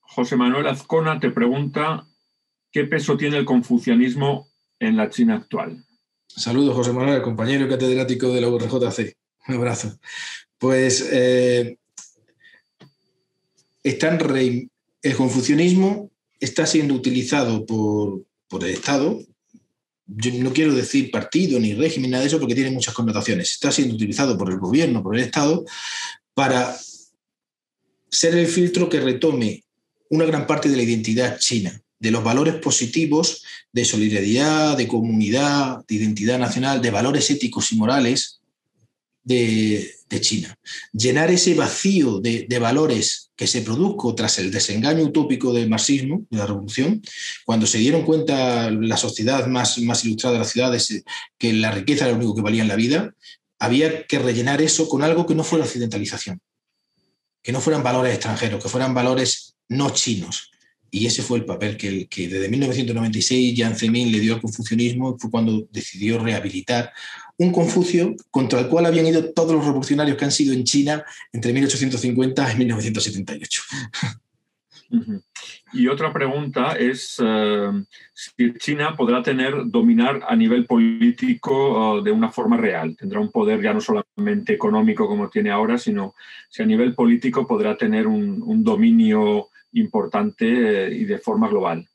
[SPEAKER 1] José Manuel Azcona te pregunta qué peso tiene el confucianismo en la China actual.
[SPEAKER 3] Saludos, José Manuel, compañero catedrático de la URJC. Un abrazo. Pues eh, el confucianismo está siendo utilizado por, el Estado. Yo no quiero decir partido ni régimen, nada de eso, porque tiene muchas connotaciones. Está siendo utilizado por el gobierno, por el Estado, para ser el filtro que retome una gran parte de la identidad china, de los valores positivos de solidaridad, de comunidad, de identidad nacional, de valores éticos y morales de, China. Llenar ese vacío de, valores que se produjo tras el desengaño utópico del marxismo, de la revolución, cuando se dieron cuenta la sociedad más, más ilustrada de las ciudades que la riqueza era lo único que valía en la vida, había que rellenar eso con algo que no fuera occidentalización, que no fueran valores extranjeros, que fueran valores no chinos. Y ese fue el papel que, que desde 1996 Jiang Zemin le dio al confucianismo, fue cuando decidió rehabilitar un Confucio contra el cual habían ido todos los revolucionarios que han sido en China entre 1850 y 1978.
[SPEAKER 1] Y otra pregunta es eh, si China podrá tener, dominar a nivel político eh, de una forma real. Tendrá un poder ya no solamente económico como tiene ahora, sino si a nivel político podrá tener un, dominio importante eh, y de forma global.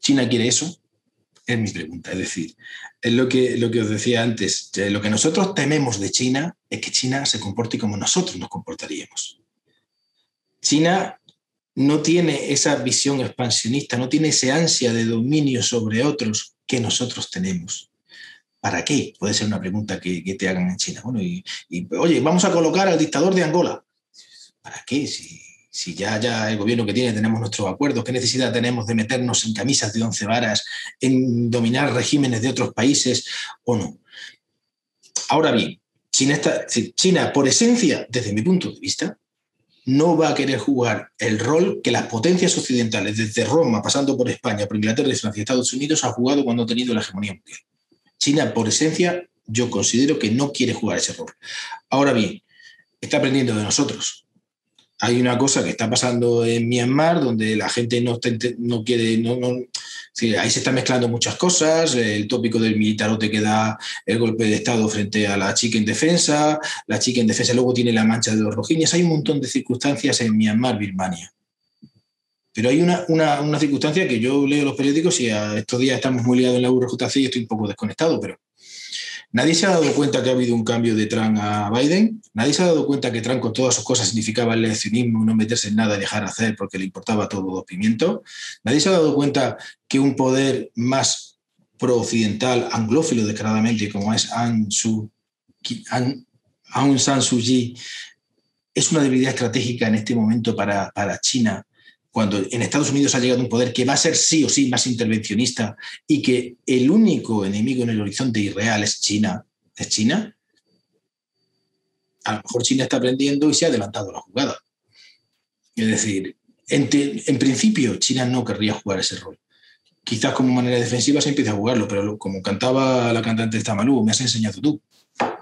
[SPEAKER 3] ¿China quiere eso? Es mi pregunta. Es decir, es lo que, lo que os decía antes. Lo que nosotros tememos de China es que China se comporte como nosotros nos comportaríamos. China no tiene esa visión expansionista, no tiene ese ansia de dominio sobre otros que nosotros tenemos. ¿Para qué? Puede ser una pregunta que, te hagan en China. Bueno, y, oye, vamos a colocar al dictador de Angola. ¿Para qué? Si, ya, el gobierno que tiene tenemos nuestros acuerdos, ¿qué necesidad tenemos de meternos en camisas de once varas, en dominar regímenes de otros países o no? Ahora bien, China, por esencia, desde mi punto de vista, no va a querer jugar el rol que las potencias occidentales, desde Roma, pasando por España, por Inglaterra, Francia y Estados Unidos, ha jugado cuando ha tenido la hegemonía mundial. China, por esencia, yo considero que no quiere jugar ese rol. Ahora bien, está aprendiendo de nosotros hay una cosa que está pasando en Myanmar donde la gente no, no quiere, no, ahí se están mezclando muchas cosas, el tópico del militarote que da el golpe de Estado frente a la chica en defensa, la chica en defensa luego tiene la mancha de los rojiñas, hay un montón de circunstancias en Myanmar, Birmania. Pero hay una, una, circunstancia que yo leo los periódicos y a estos días estamos muy liados en la URJC y estoy un poco desconectado, pero Nadie se ha dado cuenta que ha habido un cambio de Trump a Biden. Nadie se ha dado cuenta que Trump con todas sus cosas significaba el eleccionismo, no meterse en nada dejar hacer porque le importaba todo los pimientos. Nadie se ha dado cuenta que un poder más pro-occidental, anglófilo declaradamente, como es Aung, San Suu Kyi, es una debilidad estratégica en este momento para, para China cuando en Estados Unidos ha llegado un poder que va a ser sí o sí más intervencionista y que el único enemigo en el horizonte irreal es China, es China, a lo mejor China está aprendiendo y se ha adelantado la jugada. Es decir, en, principio China no querría jugar ese rol. Quizás como manera defensiva se empiece a jugarlo, pero como cantaba la cantante de Tamalú, me has enseñado tú.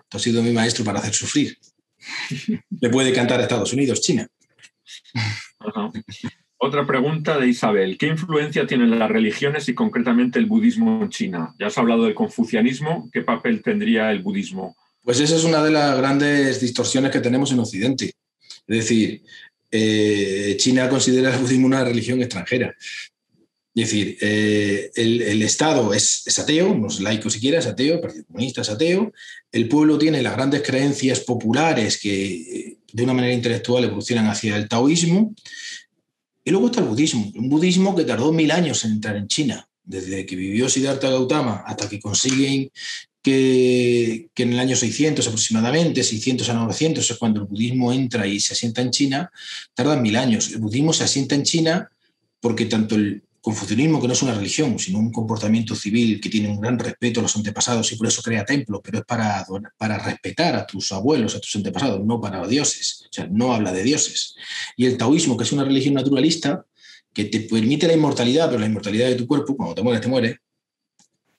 [SPEAKER 3] Tú has sido mi maestro para hacer sufrir. Le puede cantar a Estados Unidos, China.
[SPEAKER 1] Otra pregunta de Isabel. ¿Qué influencia tienen las religiones y concretamente el budismo en China? Ya has hablado del confucianismo. ¿Qué papel tendría el budismo?
[SPEAKER 3] Pues esa es una de las grandes distorsiones que tenemos en Occidente. Es decir, eh, China considera el budismo una religión extranjera. Es decir, eh, el, Estado es, ateo, no es laico siquiera, es ateo, el Partido Comunista es ateo, el pueblo tiene las grandes creencias populares que de una manera intelectual evolucionan hacia el taoísmo, y luego está el budismo, un budismo que tardó mil años en entrar en China, desde que vivió Siddhartha Gautama hasta que consiguen que, en el año 600 aproximadamente, 600 a 900 es cuando el budismo entra y se asienta en China, tardan mil años. El budismo se asienta en China porque tanto el confucianismo, que no es una religión, sino un comportamiento civil que tiene un gran respeto a los antepasados y por eso crea templos, pero es para, para respetar a tus abuelos, a tus antepasados, no para dioses. O sea, no habla de dioses. Y el taoísmo, que es una religión naturalista, que te permite la inmortalidad, pero la inmortalidad de tu cuerpo, cuando te mueres, te mueres.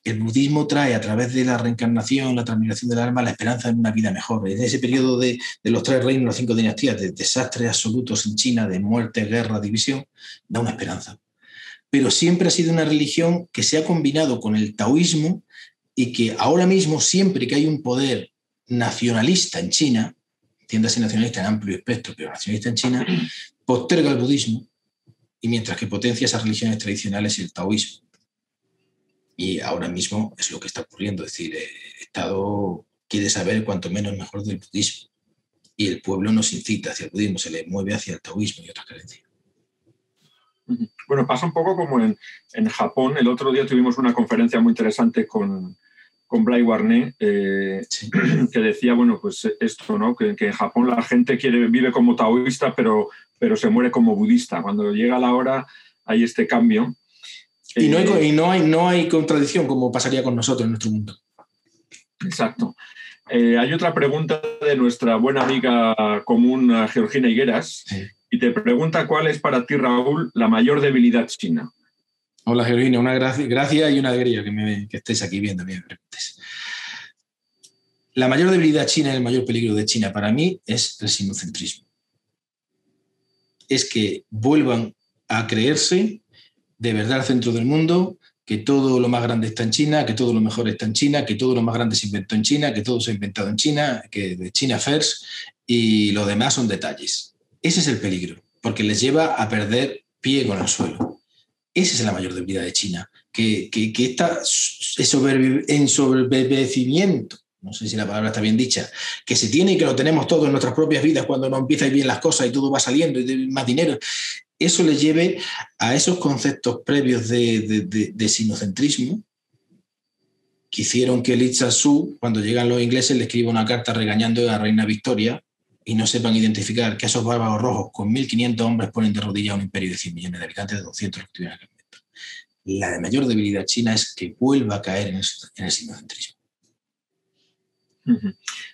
[SPEAKER 3] El budismo trae a través de la reencarnación, la transmigración del alma, la esperanza en una vida mejor. En ese periodo de, de los tres reinos, las cinco dinastías, de desastres absolutos en China, de muerte, guerra, división, da una esperanza pero siempre ha sido una religión que se ha combinado con el taoísmo y que ahora mismo, siempre que hay un poder nacionalista en China, entiéndase nacionalista en amplio espectro, pero nacionalista en China, posterga el budismo y mientras que potencia esas religiones tradicionales el taoísmo. Y ahora mismo es lo que está ocurriendo, es decir, el Estado quiere saber cuanto menos mejor del budismo. y el pueblo no se incita hacia el budismo, se le mueve hacia el taoísmo y otras creencias.
[SPEAKER 1] Bueno, pasa un poco como en, en Japón. El otro día tuvimos una conferencia muy interesante con, con Blay Warner, eh, que decía, bueno, pues esto, ¿no? Que, en Japón la gente quiere, vive como taoísta, pero, pero se muere como budista. Cuando llega la hora hay este cambio.
[SPEAKER 3] Y, no hay, eh, y no, hay, no hay contradicción como pasaría con nosotros en nuestro mundo.
[SPEAKER 1] Exacto. Eh, hay otra pregunta de nuestra buena amiga común, Georgina Higueras, y te pregunta cuál es para ti, Raúl, la mayor debilidad china.
[SPEAKER 3] Hola, Georgina, una gracia, y una alegría que, me, estés aquí viendo La mayor debilidad china y el mayor peligro de China para mí es el sinocentrismo. Es que vuelvan a creerse de verdad centro del mundo, que todo lo más grande está en China, que todo lo mejor está en China, que todo lo más grande se inventó en China, que todo se ha inventado en China, que de China first y lo demás son detalles. Ese es el peligro, porque les lleva a perder pie con el suelo. Esa es la mayor debilidad de China, que, que, está en sobrevivimiento no sé si la palabra está bien dicha, que se tiene y que lo tenemos todo en nuestras propias vidas cuando no empieza a ir bien las cosas y todo va saliendo y más dinero eso le lleve a esos conceptos previos de, sinocentrismo que hicieron que Li Su, cuando llegan los ingleses, le escriba una carta regañando a la reina Victoria y no sepan identificar que esos bárbaros rojos con 1.500 hombres ponen de rodillas a un imperio de 100 millones de habitantes de 200 que La mayor debilidad china es que vuelva a caer en el, sinocentrismo.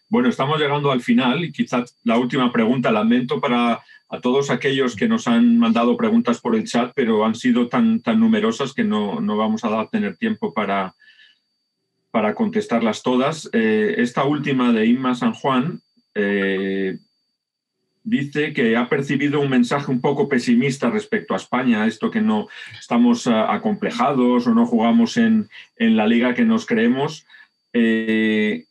[SPEAKER 1] Bueno, estamos llegando al final y quizás la última pregunta, lamento para a todos aquellos que nos han mandado preguntas por el chat, pero han sido tan, tan numerosas que no, vamos a tener tiempo para, para contestarlas todas. Eh, esta última de Inma San Juan eh, dice que ha percibido un mensaje un poco pesimista respecto a España, esto que no estamos acomplejados o no jugamos en, la liga que nos creemos. Eh,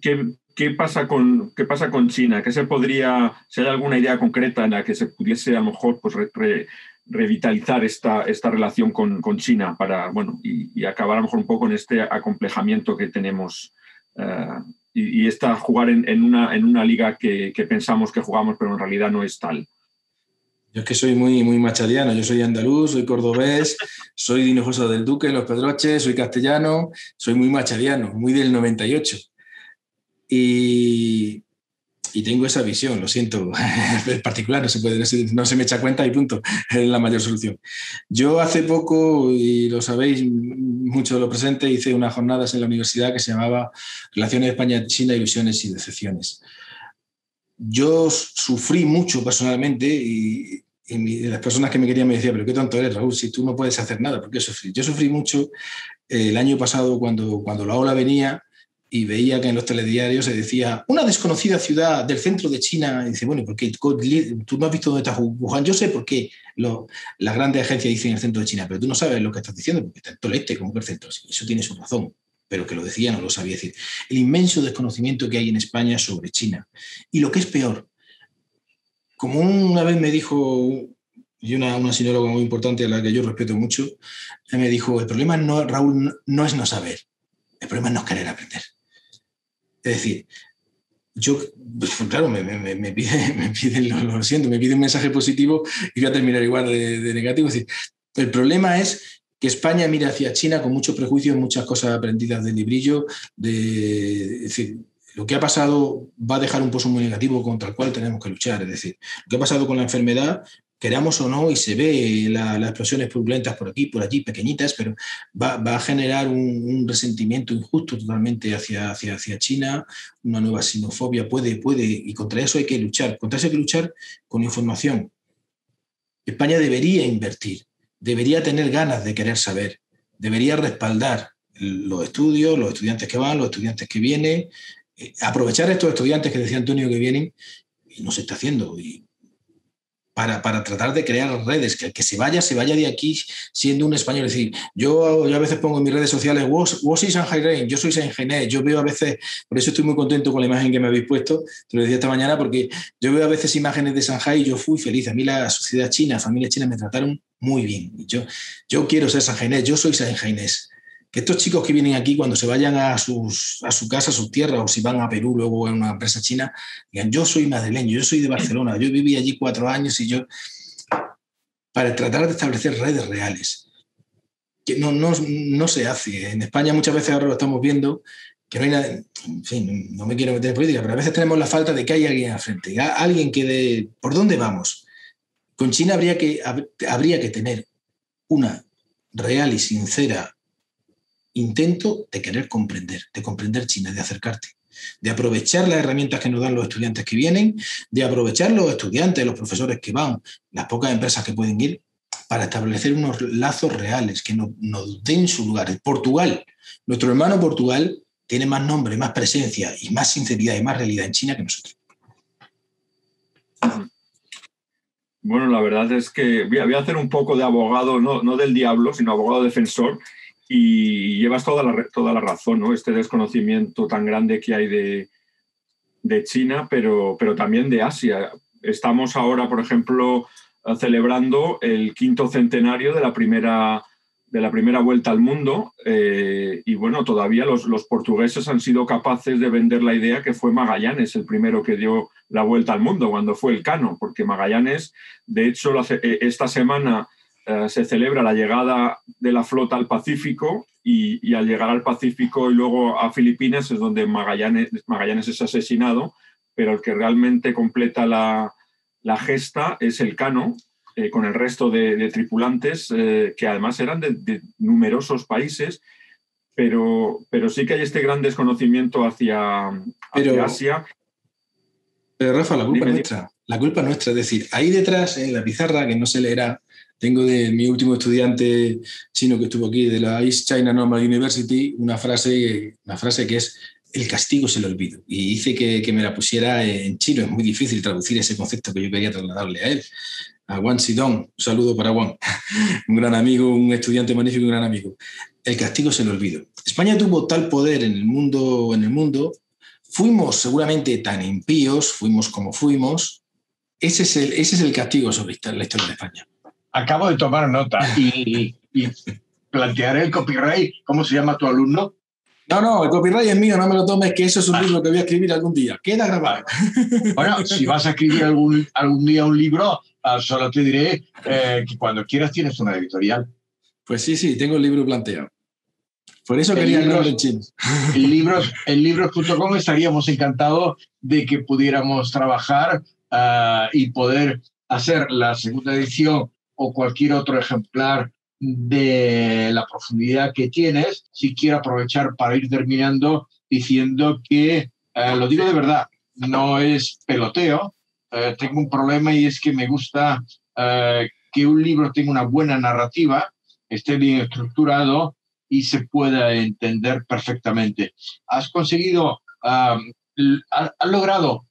[SPEAKER 1] ¿Qué pasa con, qué pasa con China? ¿Qué se podría, si hay alguna idea concreta en la que se pudiese a lo mejor pues, revitalizar esta, esta relación con, China para, bueno, y, acabar a lo mejor un poco en este acomplejamiento que tenemos eh, y, esta jugar en, una, en una liga que, pensamos que jugamos, pero en realidad no es tal?
[SPEAKER 3] Yo es que soy muy, muy machadiano, yo soy andaluz, soy cordobés, soy de Hinojosa del Duque, Los Pedroches, soy castellano, soy muy machadiano, muy del 98. Y, tengo esa visión, lo siento, en particular, no se, puede, no se me echa cuenta y punto, es la mayor solución. Yo hace poco, y lo sabéis mucho de lo presente, hice unas jornadas en la universidad que se llamaba Relaciones España-China, Ilusiones y Decepciones. Yo sufrí mucho personalmente y, las personas que me querían me decían, pero qué tonto eres, Raúl, si tú no puedes hacer nada, ¿por qué sufrir? Yo sufrí mucho el año pasado cuando, cuando la ola venía y veía que en los telediarios se decía una desconocida ciudad del centro de China. Y dice, bueno, ¿por qué? Tú no has visto dónde está Wuhan. Yo sé por qué las grandes agencias dicen el centro de China, pero tú no sabes lo que estás diciendo porque está en Tolete, como que el centro. Eso tiene su razón, pero que lo decía no lo sabía decir. El inmenso desconocimiento que hay en España sobre China. Y lo que es peor, como una vez me dijo y una, una sinóloga muy importante a la que yo respeto mucho, me dijo, el problema, no, Raúl, no es no saber, el problema es no querer aprender. Es decir, yo, pues, claro, me, me, me piden, lo, siento, me piden un mensaje positivo y voy a terminar igual de, negativo. Es decir, el problema es que España mira hacia China con muchos prejuicios, muchas cosas aprendidas del librillo, de, decir, lo que ha pasado va a dejar un pozo muy negativo contra el cual tenemos que luchar. Es decir, lo que ha pasado con la enfermedad queramos o no, y se ve las explosiones turbulentas por aquí, por allí, pequeñitas, pero va, a generar un, resentimiento injusto totalmente hacia, hacia, hacia China, una nueva xenofobia puede, puede, y contra eso hay que luchar. Contra eso hay que luchar con información. España debería invertir, debería tener ganas de querer saber, debería respaldar los estudios, los estudiantes que van, los estudiantes que vienen, eh, aprovechar estos estudiantes que decía Antonio que vienen, y no se está haciendo. Y para, para, tratar de crear redes, que el que se vaya, se vaya de aquí siendo un español. Es decir, yo, yo a veces pongo en mis redes sociales, vos soy Shanghai Rain, yo soy Shanghai yo veo a veces, por eso estoy muy contento con la imagen que me habéis puesto, te lo decía esta mañana, porque yo veo a veces imágenes de Shanghai y yo fui feliz. A mí la sociedad china, familia china me trataron muy bien. Yo, yo quiero ser Shanghai yo soy Shanghai estos chicos que vienen aquí, cuando se vayan a, a su casa, a sus tierras, o si van a Perú luego a una empresa china, digan, yo soy madrileño, yo soy de Barcelona, yo viví allí cuatro años y yo... Para tratar de establecer redes reales, que no, no, no se hace. En España muchas veces ahora lo estamos viendo, que no hay nada, en fin, no me quiero meter en política, pero a veces tenemos la falta de que haya alguien al frente, alguien que de, ¿por dónde vamos? Con China habría que, habría que tener una real y sincera intento de querer comprender, de comprender China, de acercarte, de aprovechar las herramientas que nos dan los estudiantes que vienen, de aprovechar los estudiantes, los profesores que van, las pocas empresas que pueden ir, para establecer unos lazos reales que nos, den su lugar. Portugal, nuestro hermano Portugal, tiene más nombre, más presencia y más sinceridad y más realidad en China que nosotros.
[SPEAKER 1] Bueno, la verdad es que voy a, hacer un poco de abogado, no, del diablo, sino abogado defensor, y llevas toda la, toda la razón, ¿no? Este desconocimiento tan grande que hay de, de China, pero, pero también de Asia. Estamos ahora, por ejemplo, celebrando el quinto centenario de la primera de la primera vuelta al mundo eh, y bueno, todavía los, los, portugueses han sido capaces de vender la idea que fue Magallanes el primero que dio la vuelta al mundo cuando fue el Cano, porque Magallanes, de hecho, eh, esta semana eh, se celebra la llegada de la flota al Pacífico y, y, al llegar al Pacífico y luego a Filipinas es donde Magallanes, Magallanes es asesinado, pero el que realmente completa la, la gesta es el Cano, eh, con el resto de, tripulantes, eh, que además eran de, numerosos países, pero, pero sí que hay este gran desconocimiento hacia, Asia.
[SPEAKER 3] Pero Rafa, la culpa es nuestra, la culpa nuestra, es decir, ahí detrás en la pizarra, que no se leerá, tengo de mi último estudiante chino que estuvo aquí, de la East China Normal University, una frase, una frase que es el castigo se lo olvido. Y hice que, que, me la pusiera en chino. Es muy difícil traducir ese concepto que yo quería trasladarle a él a Juan Sidón, un saludo para Juan, un gran amigo, un estudiante magnífico, un gran amigo. El castigo se lo olvido. España tuvo tal poder en el mundo, en el mundo, fuimos seguramente tan impíos, fuimos como fuimos. Ese es el, ese es el castigo sobre la historia de España.
[SPEAKER 2] Acabo de tomar nota y, y plantearé el copyright. ¿Cómo se llama tu alumno?
[SPEAKER 3] No, no, el copyright es mío, no me lo tomes, que eso es un ah. libro que voy a escribir algún día. Queda grabado.
[SPEAKER 2] Bueno, si vas a escribir algún, algún día un libro, uh, solo te diré eh, que cuando quieras tienes una editorial.
[SPEAKER 3] Pues sí, sí, tengo el libro planteado. Por eso quería libros, en chino.
[SPEAKER 2] En libros, en libros.com estaríamos encantados de que pudiéramos trabajar uh, y poder hacer la segunda edición o cualquier otro ejemplar de la profundidad que tienes, si quiero aprovechar para ir terminando diciendo que, eh, lo digo de verdad, no es peloteo, eh, tengo un problema y es que me gusta eh, que un libro tenga una buena narrativa, esté bien estructurado y se pueda entender perfectamente. Has conseguido, has logrado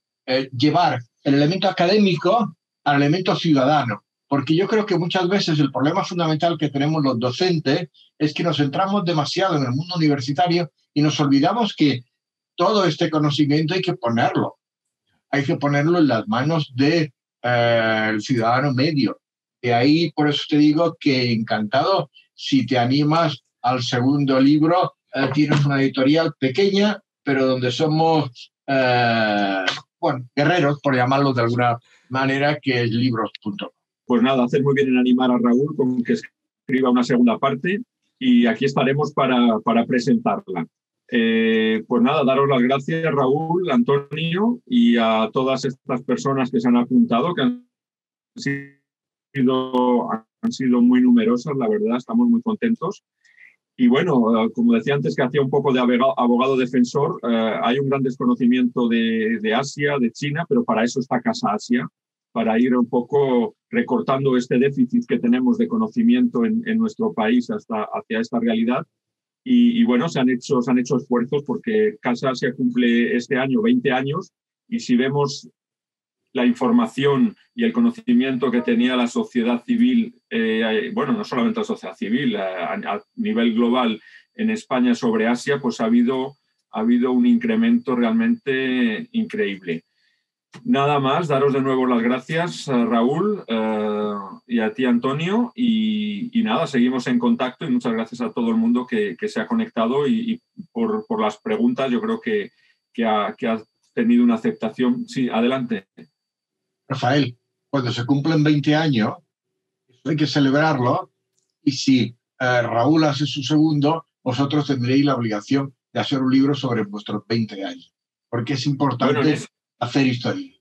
[SPEAKER 2] llevar el elemento académico al elemento ciudadano porque yo creo que muchas veces el problema fundamental que tenemos los docentes es que nos centramos demasiado en el mundo universitario y nos olvidamos que todo este conocimiento hay que ponerlo. Hay que ponerlo en las manos del de, eh, ciudadano medio. De ahí, por eso te digo que encantado, si te animas al segundo libro, eh, tienes una editorial pequeña, pero donde somos, eh, guerreros, por llamarlo de alguna manera, que es libros.com.
[SPEAKER 1] Pues nada, hacer muy bien en animar a Raúl con que escriba una segunda parte y aquí estaremos para, para presentarla. Eh, pues nada, daros las gracias, Raúl, Antonio, y a todas estas personas que se han apuntado, que han sido, han sido muy numerosas, la verdad, estamos muy contentos. Y bueno, eh, como decía antes que hacía un poco de abogado, defensor, eh, hay un gran desconocimiento de, de Asia, de China, pero para eso está Casa Asia, para ir un poco recortando este déficit que tenemos de conocimiento en, nuestro país hasta hacia esta realidad. Y, bueno, se han, hecho, se han hecho esfuerzos porque Casa se cumple este año 20 años y si vemos la información y el conocimiento que tenía la sociedad civil, eh, bueno, no solamente la sociedad civil, a, a, nivel global en España sobre Asia, pues ha habido, ha habido un incremento realmente increíble. Nada más, daros de nuevo las gracias, Raúl, eh, y a ti, Antonio. Y, nada, seguimos en contacto y muchas gracias a todo el mundo que, se ha conectado y, por, las preguntas. Yo creo que, que, ha, tenido una aceptación. Sí, adelante.
[SPEAKER 2] Rafael, cuando se cumplen 20 años, hay que celebrarlo. Y si eh, Raúl hace su segundo, vosotros tendréis la obligación de hacer un libro sobre vuestros 20 años. Porque es importante hacer historia.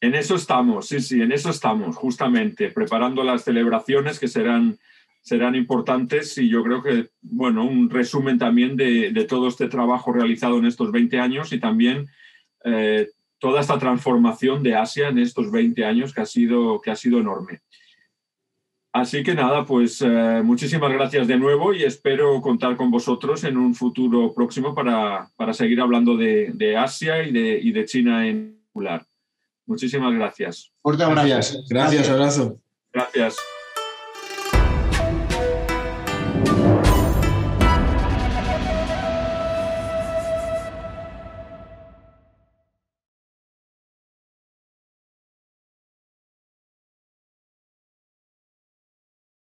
[SPEAKER 1] En eso estamos, sí, sí, en eso estamos, justamente, preparando las celebraciones que serán, serán importantes y yo creo que, bueno, un resumen también de, todo este trabajo realizado en estos 20 años y también eh, toda esta transformación de Asia en estos 20 años que ha sido, que ha sido enorme. Así que nada, pues eh, muchísimas gracias de nuevo y espero contar con vosotros en un futuro próximo para, para seguir hablando de, Asia y de, y de China en particular. Muchísimas gracias.
[SPEAKER 3] Fuerte abrazo. Gracias, gracias, abrazo.
[SPEAKER 1] Gracias.